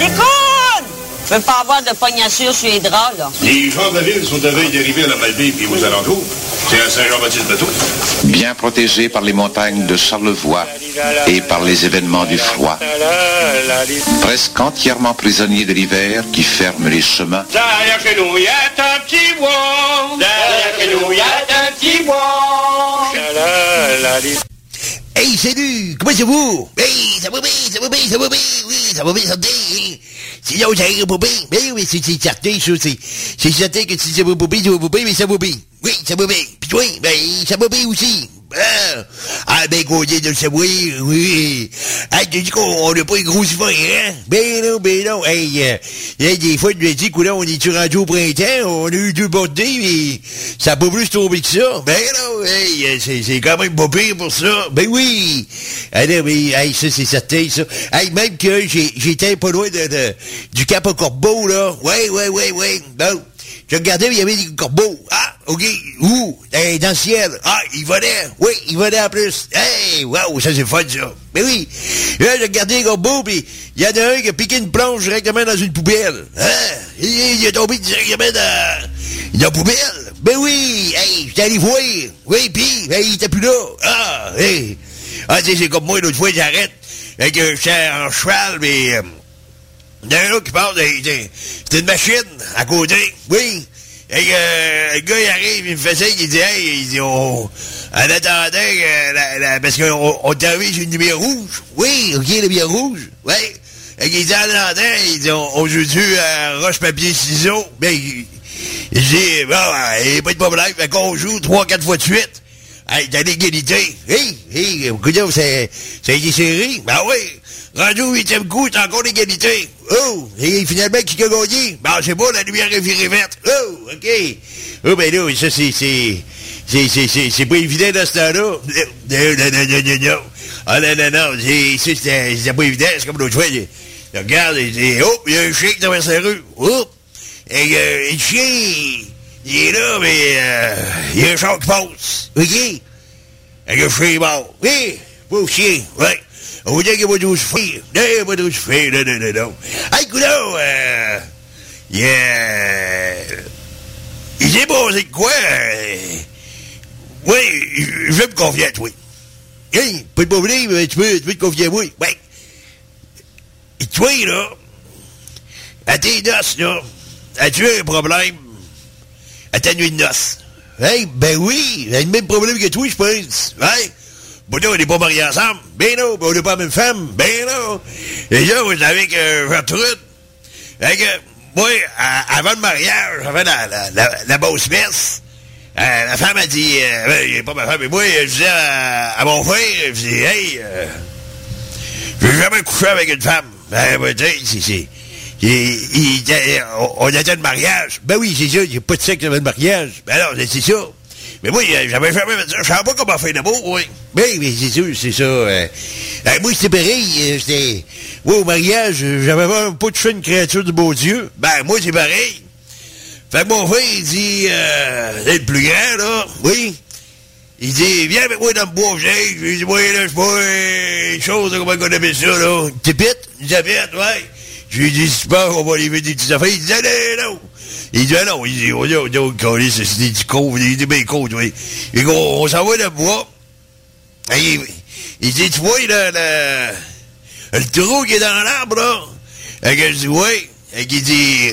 Ticoun! Je veux pas avoir de pognassure sur les draps, là. Les gens de la ville sont de veille d'arriver à la Malbaie et aux alentours. C'est à Saint-Jean-Baptiste-Bateau. Bien protégé par les montagnes de Charlevoix et par les événements du froid, presque entièrement prisonnier de l'hiver qui ferme les chemins, Derrière chez nous, il y a un petit bois. Derrière chez nous, il y a un petit bois. Hey, salut! Comment ça va? Hey, ça va bien, ça va bien, ça va bien, oui, ça va bien, santé, hein? Sinon, ça ira pas bien. Ben oui, c'est certain, ça, c'est, c'est certain que si ça va pas bien, ça va pas bien, mais ça va bien. Oui, ça va bien. Puis toi, ben, ça va bien aussi. Ah, ah ben, côté de savoir, oui. Ah, tu dis qu'on n'a pas un gros hiver, hein? Ben non, ben non. Hey, euh, hey, des fois, je me dis, coudonc, on est-tu rendu au printemps? On a eu deux birthdays, mais ça n'a pas plus tombé que ça. Ben non, hey, euh, c'est, quand même pas pire pour ça. Ben oui. Ah non, mais, hey, ça, c'est certain, ça. Hey, même que j'étais pas loin de, du Cap au Corbeau, là. Ouais, ouais, ouais, ouais. Bon. Je regardais, il y avait des corbeaux. Ah, OK. Où? Hey, dans le ciel. Ah, il volait. Oui, il volait en plus. Hey, wow, ça c'est fun, ça. Mais oui. Là, je regardais les corbeaux, puis il y en a un qui a piqué une planche directement dans une poubelle. Hein? Il, est tombé directement dans, la poubelle. Ben oui. Hey, j'étais allé voir. Oui, puis, il était plus là. Ah, hey. Ah, c'est comme moi, l'autre fois, j'arrête. Avec un en cheval, mais... euh, il y en a un autre qui parle, c'était une machine à côté, oui. Et euh, le gars, il arrive, il me fait ça, il dit, hey, il dit, on, en attendant, que la- la- parce qu'on on arrivé sur une lumière rouge. Oui, ok, la lumière rouge, oui. Et il dit, en attendant, il dit, on, joue-tu à roche-papier-ciseaux? Ben, il, dit, bon, il n'y a pas de problème, fait qu'on joue trois, quatre fois de suite. Hey, t'as l'égalité. Hey, hey, écoute, c'est, ça a été serré. Ben oui. Rendu au huitième coup, c'est encore l'égalité. Oh, et finalement, qui a gagné? Ben, c'est pas, la lumière est virée verte. Oh, OK. Oh, ben là, ça, c'est, c'est, pas évident dans ce temps-là. Non, non, non, non, non, non. Ah, non, non, non, c'est, pas évident. C'est comme l'autre fois, regarde, et oh, il y a un chien qui traverse la rue. Oh, et, euh, le chien, il est là, mais, euh, il y a un char qui passe. OK? Avec un chien mort. Oui, pauvre chien, ouais. On vous dit qu'il y a pas de souffrir. Non, il n'y a pas de souffrir, non, non, non, non. Hey, coudonc, euh, yeah. Il s'est passé de quoi? oui, je vais me confier à toi. Hey, pas de problème, tu peux, tu peux te confier à moi. Ouais. Et toi, là, à tes noces, là, as-tu un problème? À ta nuit de noces? Hey, ben oui, j'ai le même problème que toi, je pense. Ouais. Bon, on n'est pas mariés ensemble. Ben non, ben on n'est pas même femme. Ben non. Et là, vous savez que Gertrude, fait que, moi, avant le mariage, avant la, la, la, la basse messe, euh, la femme a dit, euh, ben, est pas ma femme, mais moi, je disais à, mon frère, je dis, hey, euh, j'ai jamais couché avec une femme. Ben, c'est, on, on était de mariage. Ben oui, c'est ça, a pas de sexe avant le mariage. Ben c'est c'est ça. Mais moi, euh, j'avais jamais fait ça. Je savais pas comment faire l'amour, oui. Ben, mais c'est sûr, c'est ça. euh. Moi, c'était pareil. euh, J'étais... Moi, au mariage, j'avais pas touché une créature du beau Dieu. Ben, moi, c'est pareil. Fait que mon frère, il dit... Euh, c'est le plus grand, là. Oui. Il dit, viens avec moi dans le bois, j'ai. Je lui dis, moi, là, je sais pas une chose, comment on appelle ça, là. Une tipite? Une tapette, ouais. Je lui dis, c'est pas, on va aller des petites affaires. Il dit, non, non. Il dit, ah non, il dit, on dit, on dit, dit, c'est petits cons, il dit, ben, cons, oui. Et on, on s'en va. Et il, il dit, tu vois, le, trou qui est dans l'arbre, là. Et je dis, oui. Et qu'il dit,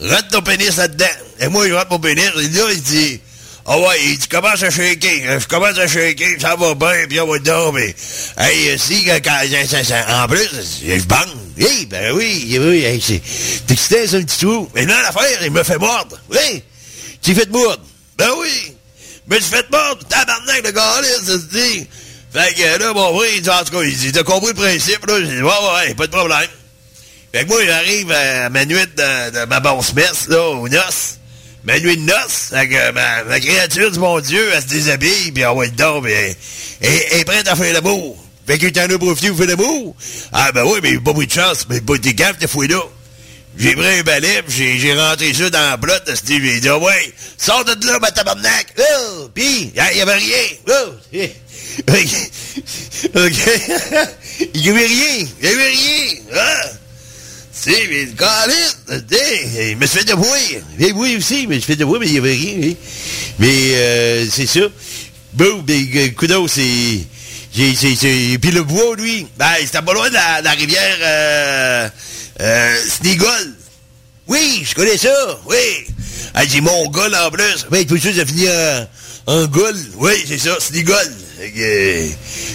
rentre ton pénis là-dedans. Et moi, je rentre mon pénis. Et là, il dit, ah ouais, il dit, commence à shaker. Je commence à shaker, ça va bien, puis on va mais, hey, si, quand, quand- en plus, je bang. Hey, ben oui, oui, hey, c'est, t'es excité, c'est un petit trou. Mais là, l'affaire, il me fait mordre. Oui, tu fait mordre. Ben oui, mais tu fait mordre, tabarnak, le gars, ça se dit. Fait que là, mon frère, il dit, en tout cas, il dit, t'as compris le principe, là? J'ai dit, ouais, ouais, pas de problème. Fait que moi, j'arrive à ma nuit de, ma basse messe, là, aux noces. Ma nuit de noces. Fait que ma, ma créature du bon Dieu, elle se déshabille, puis elle va être dedans, puis elle- elle est prête à faire l'amour. Fait que t'en as profité pour faire l'amour. Ah, ben oui, mais pas pris de chance. Mais pas été gaffe, t'es fouillé là. J'ai pris un balai, j'ai, j'ai rentré ça dans la c'était- j'ai dit, ah ouais, sors de là, ma tabarnak! Oh! Pis, il y avait rien! Oh! OK. Il y avait rien! Il y avait rien! Ah! Tu sais, mais le il me fait de bruit. Mais oui aussi, mais je fais de bruit, mais il n'y avait rien. Mais euh, c'est ça. Bon, ben, euh, coudonc, c'est... j'ai- Puis le bois, lui, ben, c'était pas loin de la, de rivière euh, euh, Snigol. Oui, je connais ça, oui. Ah, j'ai mon gol en plus. Oui, tout ça, ça finit en, en. Oui, c'est ça, Snigol. Fait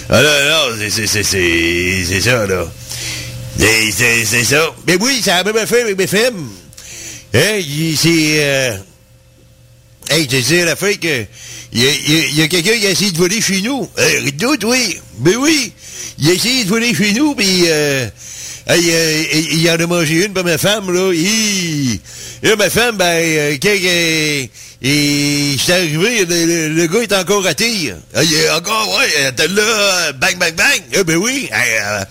ah là, là, c'est- c'est- c'est c'est- ça, là. C'est- C'est ça. Mais oui, c'est la même affaire avec mes femmes. Hein, c'est... Euh, Hey, tu sais, la fin que. Il y a, il il quelqu'un qui a essayé de voler chez nous. Hey, Rideau, oui. Ben oui. Il a essayé de voler chez nous, puis euh, euh, il, il en a mangé une pour ma femme, là. Hi. Là, ma femme, ben, euh, quand euh, et j'étais arrivé, le, gars est encore raté. Il est encore, ouais, était là, euh, bang, bang, bang. Ah, ben oui. Elle, euh,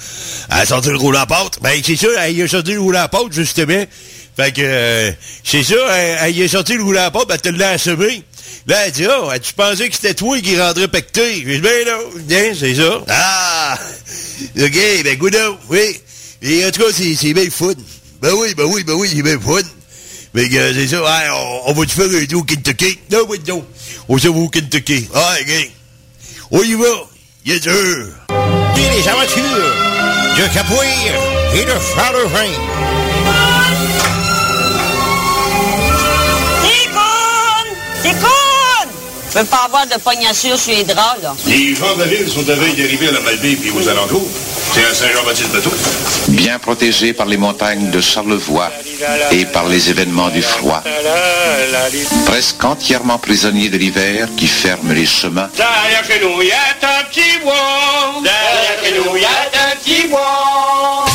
a sorti le rouleau à pâte. Ben, c'est ça, elle a sorti le rouleau à pâte, justement. Fait que, euh, c'est ça, elle, elle y a sorti le rouleau à ben, elle te l'a assommé. Là, elle dit, oh, tu pensais que c'était toi qui rendrais pecté? J'ai dit, ben non, bien, c'est ça. Ah! OK, ben, good oui. Et en tout cas, c'est, bien fun. Ben oui, ben oui, ben oui, c'est bien fun. Mais que, c'est ça, ouais, on, va te faire un tour au Kentucky? Non, oui, non. On s'en va au Kentucky. Ah, OK. On y va. Yes, sir. Les aventures de Capoeira et de Charles Ticoun! Je veux pas avoir de pognassure sur les draps, là. Les gens de la ville sont à veille d'arriver à la Malbaie puis aux alentours. C'est à Saint-Jean-Baptiste-Bateau. Bien protégés par les montagnes de Charlevoix et par les événements du froid. Presque entièrement prisonniers de l'hiver qui ferme les chemins. Derrière chez nous, y a un petit bois. Derrière chez nous, y a un petit bois.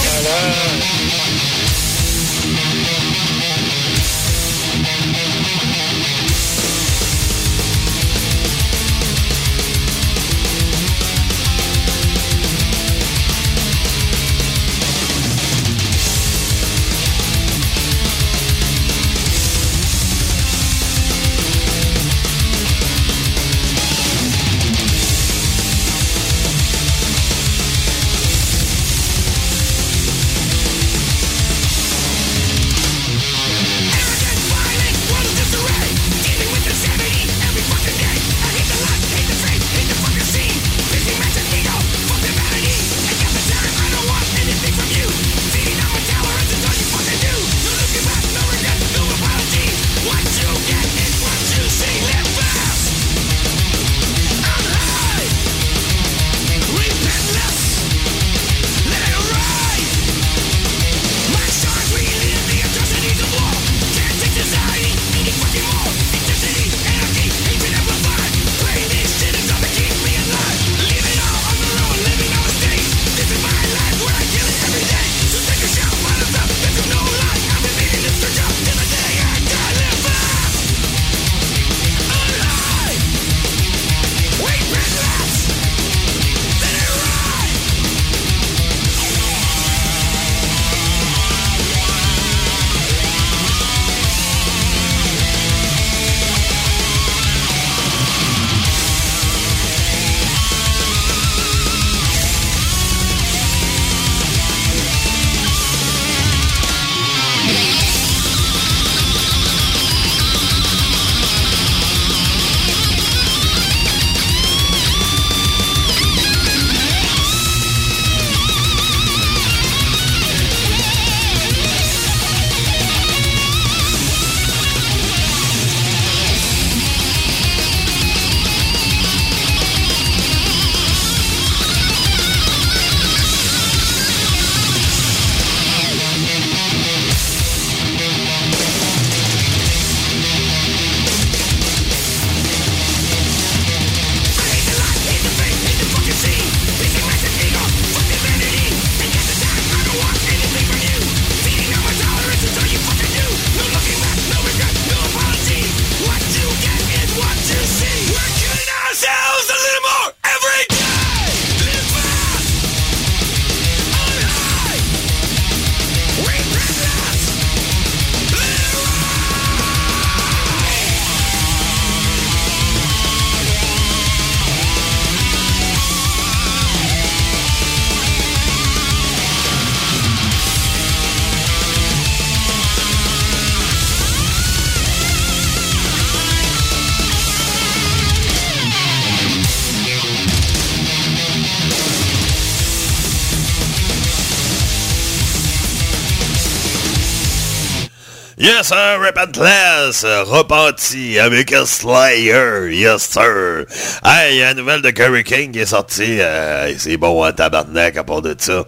Yes, sir, Repentless, reparti avec Slayer, yes, sir. Hey, il y a une nouvelle de Curry King qui est sortie, euh, c'est bon, hein, tabarnak, à part de ça.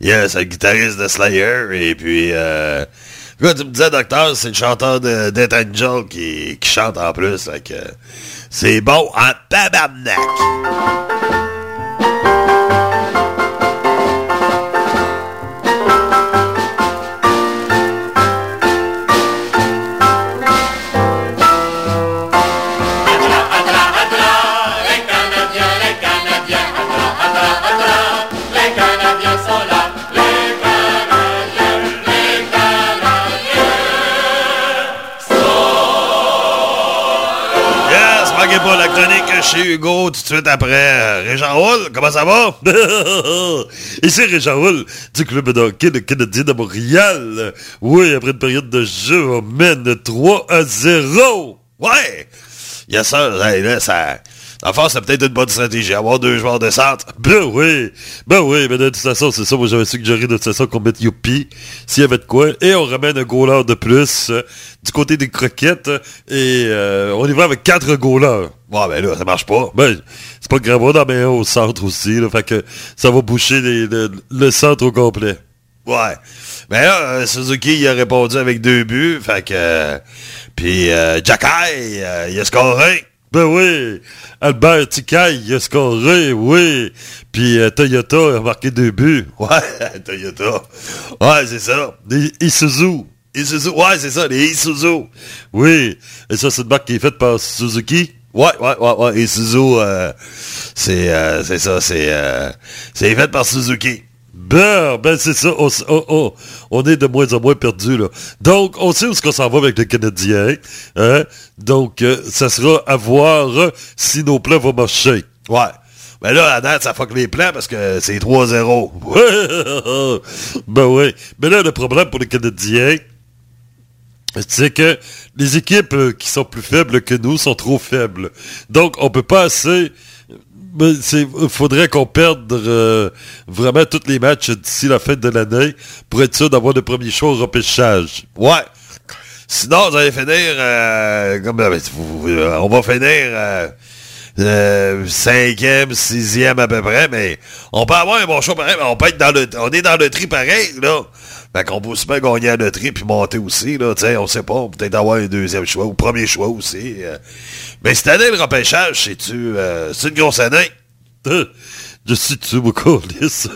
Yes, le guitariste de Slayer, et puis, euh, Là, tu me disais, docteur, c'est le chanteur de Death Angel qui, chante en plus. C'est bon en tabarnak. Chez Hugo tout de suite après. Euh, Régent Hull, comment ça va? Ici Régent Hull, du club de hockey de Canadien de Montréal. Oui, après une période de jeu, on mène 3 à 0. Ouais! Yes, ça, hey, là, ça... Enfin, c'est peut-être une bonne stratégie, avoir deux joueurs de centre. Ben oui, ben oui, mais de toute façon, c'est ça, moi j'avais suggéré de toute façon qu'on mette Youpi, s'il y avait de quoi, et on ramène un goaler de plus euh, du côté des croquettes, et euh, on y va avec quatre goalers. Ouais, ben là, ça marche pas. Ben, c'est pas grave, on en met un au centre aussi, là, fait que ça va boucher le, centre au complet. Ouais. Ben là, euh, Suzuki, il a répondu avec deux buts, fait que... euh, Puis euh, Jacky, euh, il a scoré. Ben oui. Albert Tikai, il a scoré, oui. Puis euh, Toyota a marqué deux buts. Ouais, Toyota. Ouais, c'est ça. Les Isuzu. Isuzu, ouais, c'est ça, les Isuzu. Oui. Et ça, c'est une marque qui est faite par Suzuki. Ouais, ouais, ouais, ouais. Isuzu, euh, c'est euh, ça, c'est euh, c'est fait par Suzuki. Ben, ben c'est ça, on, s- on- on- est de moins en moins perdu là. Donc, on sait où est-ce qu'on s'en va avec les Canadiens. Hein? Donc, euh, ça sera à voir euh, si nos plans vont marcher. Ouais. Ben là, à date, ça fuck les plans parce que c'est 3-0. Ouais. ben oui. Mais là, le problème pour les Canadiens, c'est que les équipes euh, qui sont plus faibles que nous sont trop faibles. Donc, on peut pas assez... Il faudrait qu'on perde euh, vraiment tous les matchs d'ici la fin de l'année pour être sûr d'avoir le premier choix au repêchage. Ouais. Sinon, vous allez finir... euh, comme, euh, euh, on va finir... euh, euh, cinquième, sixième à peu près, mais on peut avoir un bon choix pareil, mais on peut être dans le, on est dans le tri pareil, là. Fait qu'on peut aussi bien gagner à le tri puis monter aussi, là, tu sais, on sait pas, peut-être avoir un deuxième choix ou premier choix aussi. euh. Mais cette année, le repêchage, c'est-tu, euh, c'est une grosse année? Je suis tu mon colis.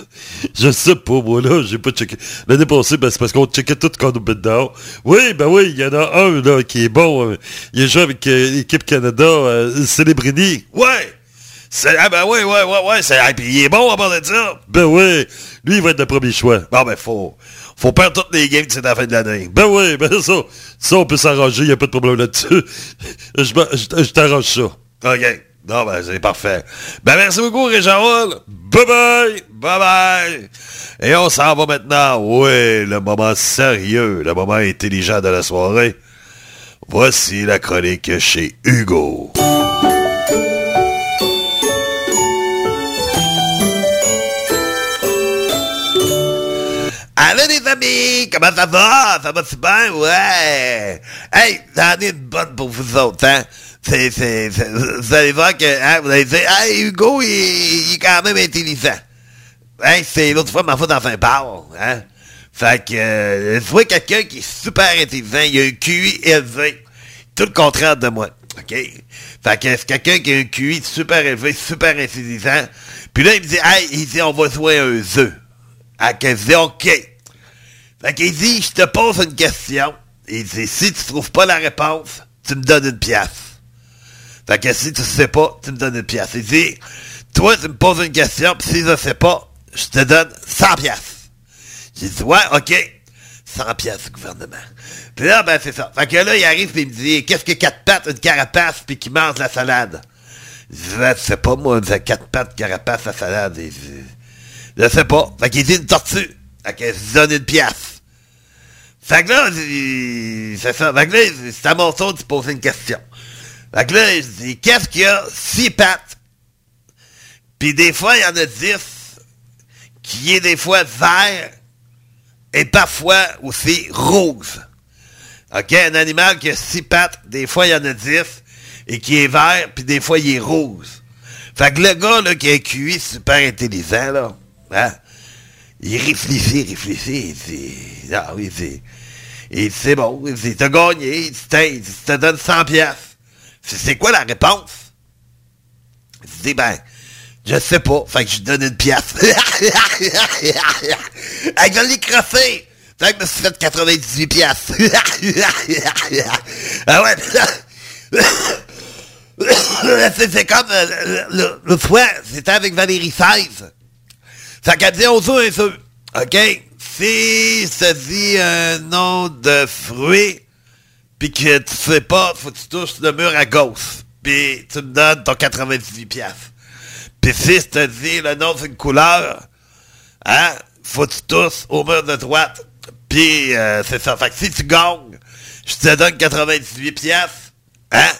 Je sais pas, moi, là, j'ai pas checké. L'année passée, ben, c'est parce qu'on checkait tout quand on met dedans. Oui, ben oui, il y en a un, là, qui est bon. euh, il est joué avec euh, l'équipe Canada, euh, Célébrini. Ouais! Ah ben oui, ouais, ouais, ouais, c'est, ah, puis il est bon à part de ça. Ben oui, lui, il va être le premier choix. Bon, ben, faut, faut perdre toutes les games, c'est la fin de l'année. Ben oui, ben ça, ça, on peut s'arranger, il a pas de problème là-dessus. je, t'arrange ça. OK. Non, ben, c'est parfait. Ben, merci beaucoup, Régent Hall. Bye-bye. Bye-bye. Et on s'en va maintenant. Oui, le moment sérieux, le moment intelligent de la soirée. Voici la chronique chez Hugo. Comment ça va? Ça va super? Ouais! Hey, j'en ai une bonne pour vous autres, hein? C'est, c'est, c'est- vous allez voir que, hein, vous allez dire, hey, Hugo, il, il est quand même intelligent. Hein, c'est l'autre fois, ma fois dans un bar, hein? Fait que, euh, je vois quelqu'un qui est super intelligent, il a un QI élevé. Tout le contraire de moi, OK? Fait que c'est quelqu'un qui a un QI super élevé, super intelligent. Puis là, il me dit, hey, il dit, on va jouer un jeu. À que je dis, OK. Fait qu'il dit, je te pose une question. Il dit, si tu trouves pas la réponse, tu me donnes une pièce. Fait que si tu sais pas, tu me donnes une pièce. Il dit, toi, tu me poses une question, puis si je sais pas, je te donne 100 pièces. J'ai dit, ouais, OK. 100 pièces, gouvernement. Puis là, ben, c'est ça. Fait que là, il arrive, puis il me dit, qu'est-ce que quatre pattes, une carapace, puis qui mange la salade? Je dis, tu sais pas, moi, une quatre pattes, carapace, la salade. Dit, je sais pas. Fait qu'il dit une tortue. Fait que je donne une pièce. Fait que là, il- c'est ça. Fait que là, c'est à mon tour de poser une question. Fait que là, je dis, qu'est-ce qu'il y a six pattes? Puis des fois, il y en a dix qui est des fois vert et parfois aussi rouge. OK? Un animal qui a six pattes, des fois, il y en a dix et qui est vert, puis des fois, il est rouge. Fait que le gars, là, qui a un QI super intelligent, là, hein? Il réfléchit, réfléchit, il dit, ah oui, Et c'est bon, il t'a gagné, il te, il te donne 100 piastres. C'est quoi la réponse? Il dit, ben, je sais pas, fait que je lui donne une pièce. Hey, je l'ai crossé! Fait que je me suis fait 98 piastres. ah ouais, c'est c'est comme euh, le, le c'était avec Valérie 16. Fait qu'elle dit, on joue un. OK? Si ça dit un nom de fruit, puis que tu sais pas, faut que tu touches le mur à gauche. Puis tu me donnes ton 98 piastres. Puis si je te dis le nom d'une couleur, hein, faut que tu touches au mur de droite. Puis euh, c'est ça. Fait que si tu gagnes, je te donne 98 piastres, hein,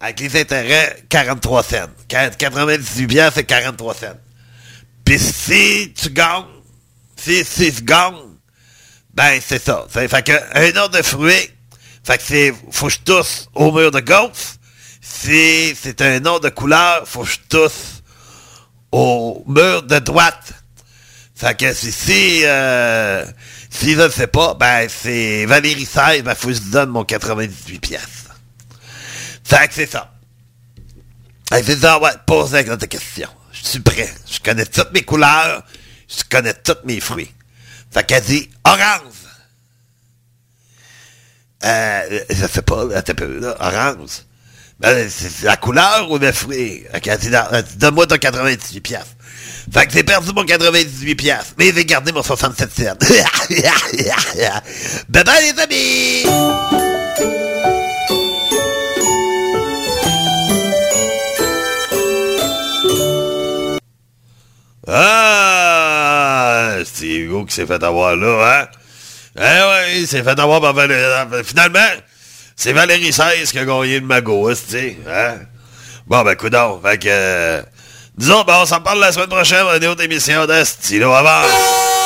avec les intérêts, 43 cents. Qu- 98 piastres, c'est 43 cents. Puis si tu gagnes, si, si tu gagnes, ben c'est ça. C'est- Fait que un ordre de fruit, fait c'est, faut que je tousse au mur de gauche. Si c'est un nom de couleur, faut que je tousse au mur de droite. Fait que si, si, euh, je ne sais pas, ben c'est Valérie 16, ben faut que je donne mon 98 pièces. Fait que c'est ça. Fait que c'est ça, ouais, pose notre question. Je suis prêt. Je connais toutes mes couleurs. Je connais tous mes fruits. Fait qu'elle dit orange. Euh, je sais pas, un peu, là, orange. Ben, c'est la couleur ou le fruit? Fait qu'elle dit, elle dit, donne-moi ton 98 piastres. Fait que j'ai perdu mon 98 piastres, mais j'ai gardé mon 67 cents. bye bye les amis! Ah! Qui s'est fait avoir là, hein? Eh ouais, il s'est fait avoir par Valérie. Finalement, c'est Valérie 16 qui a gagné le magot, tu sais, hein? Bon, ben, coudonc. Fait que... euh, disons, ben, on s'en parle la semaine prochaine dans une autre émission de Stylo avant.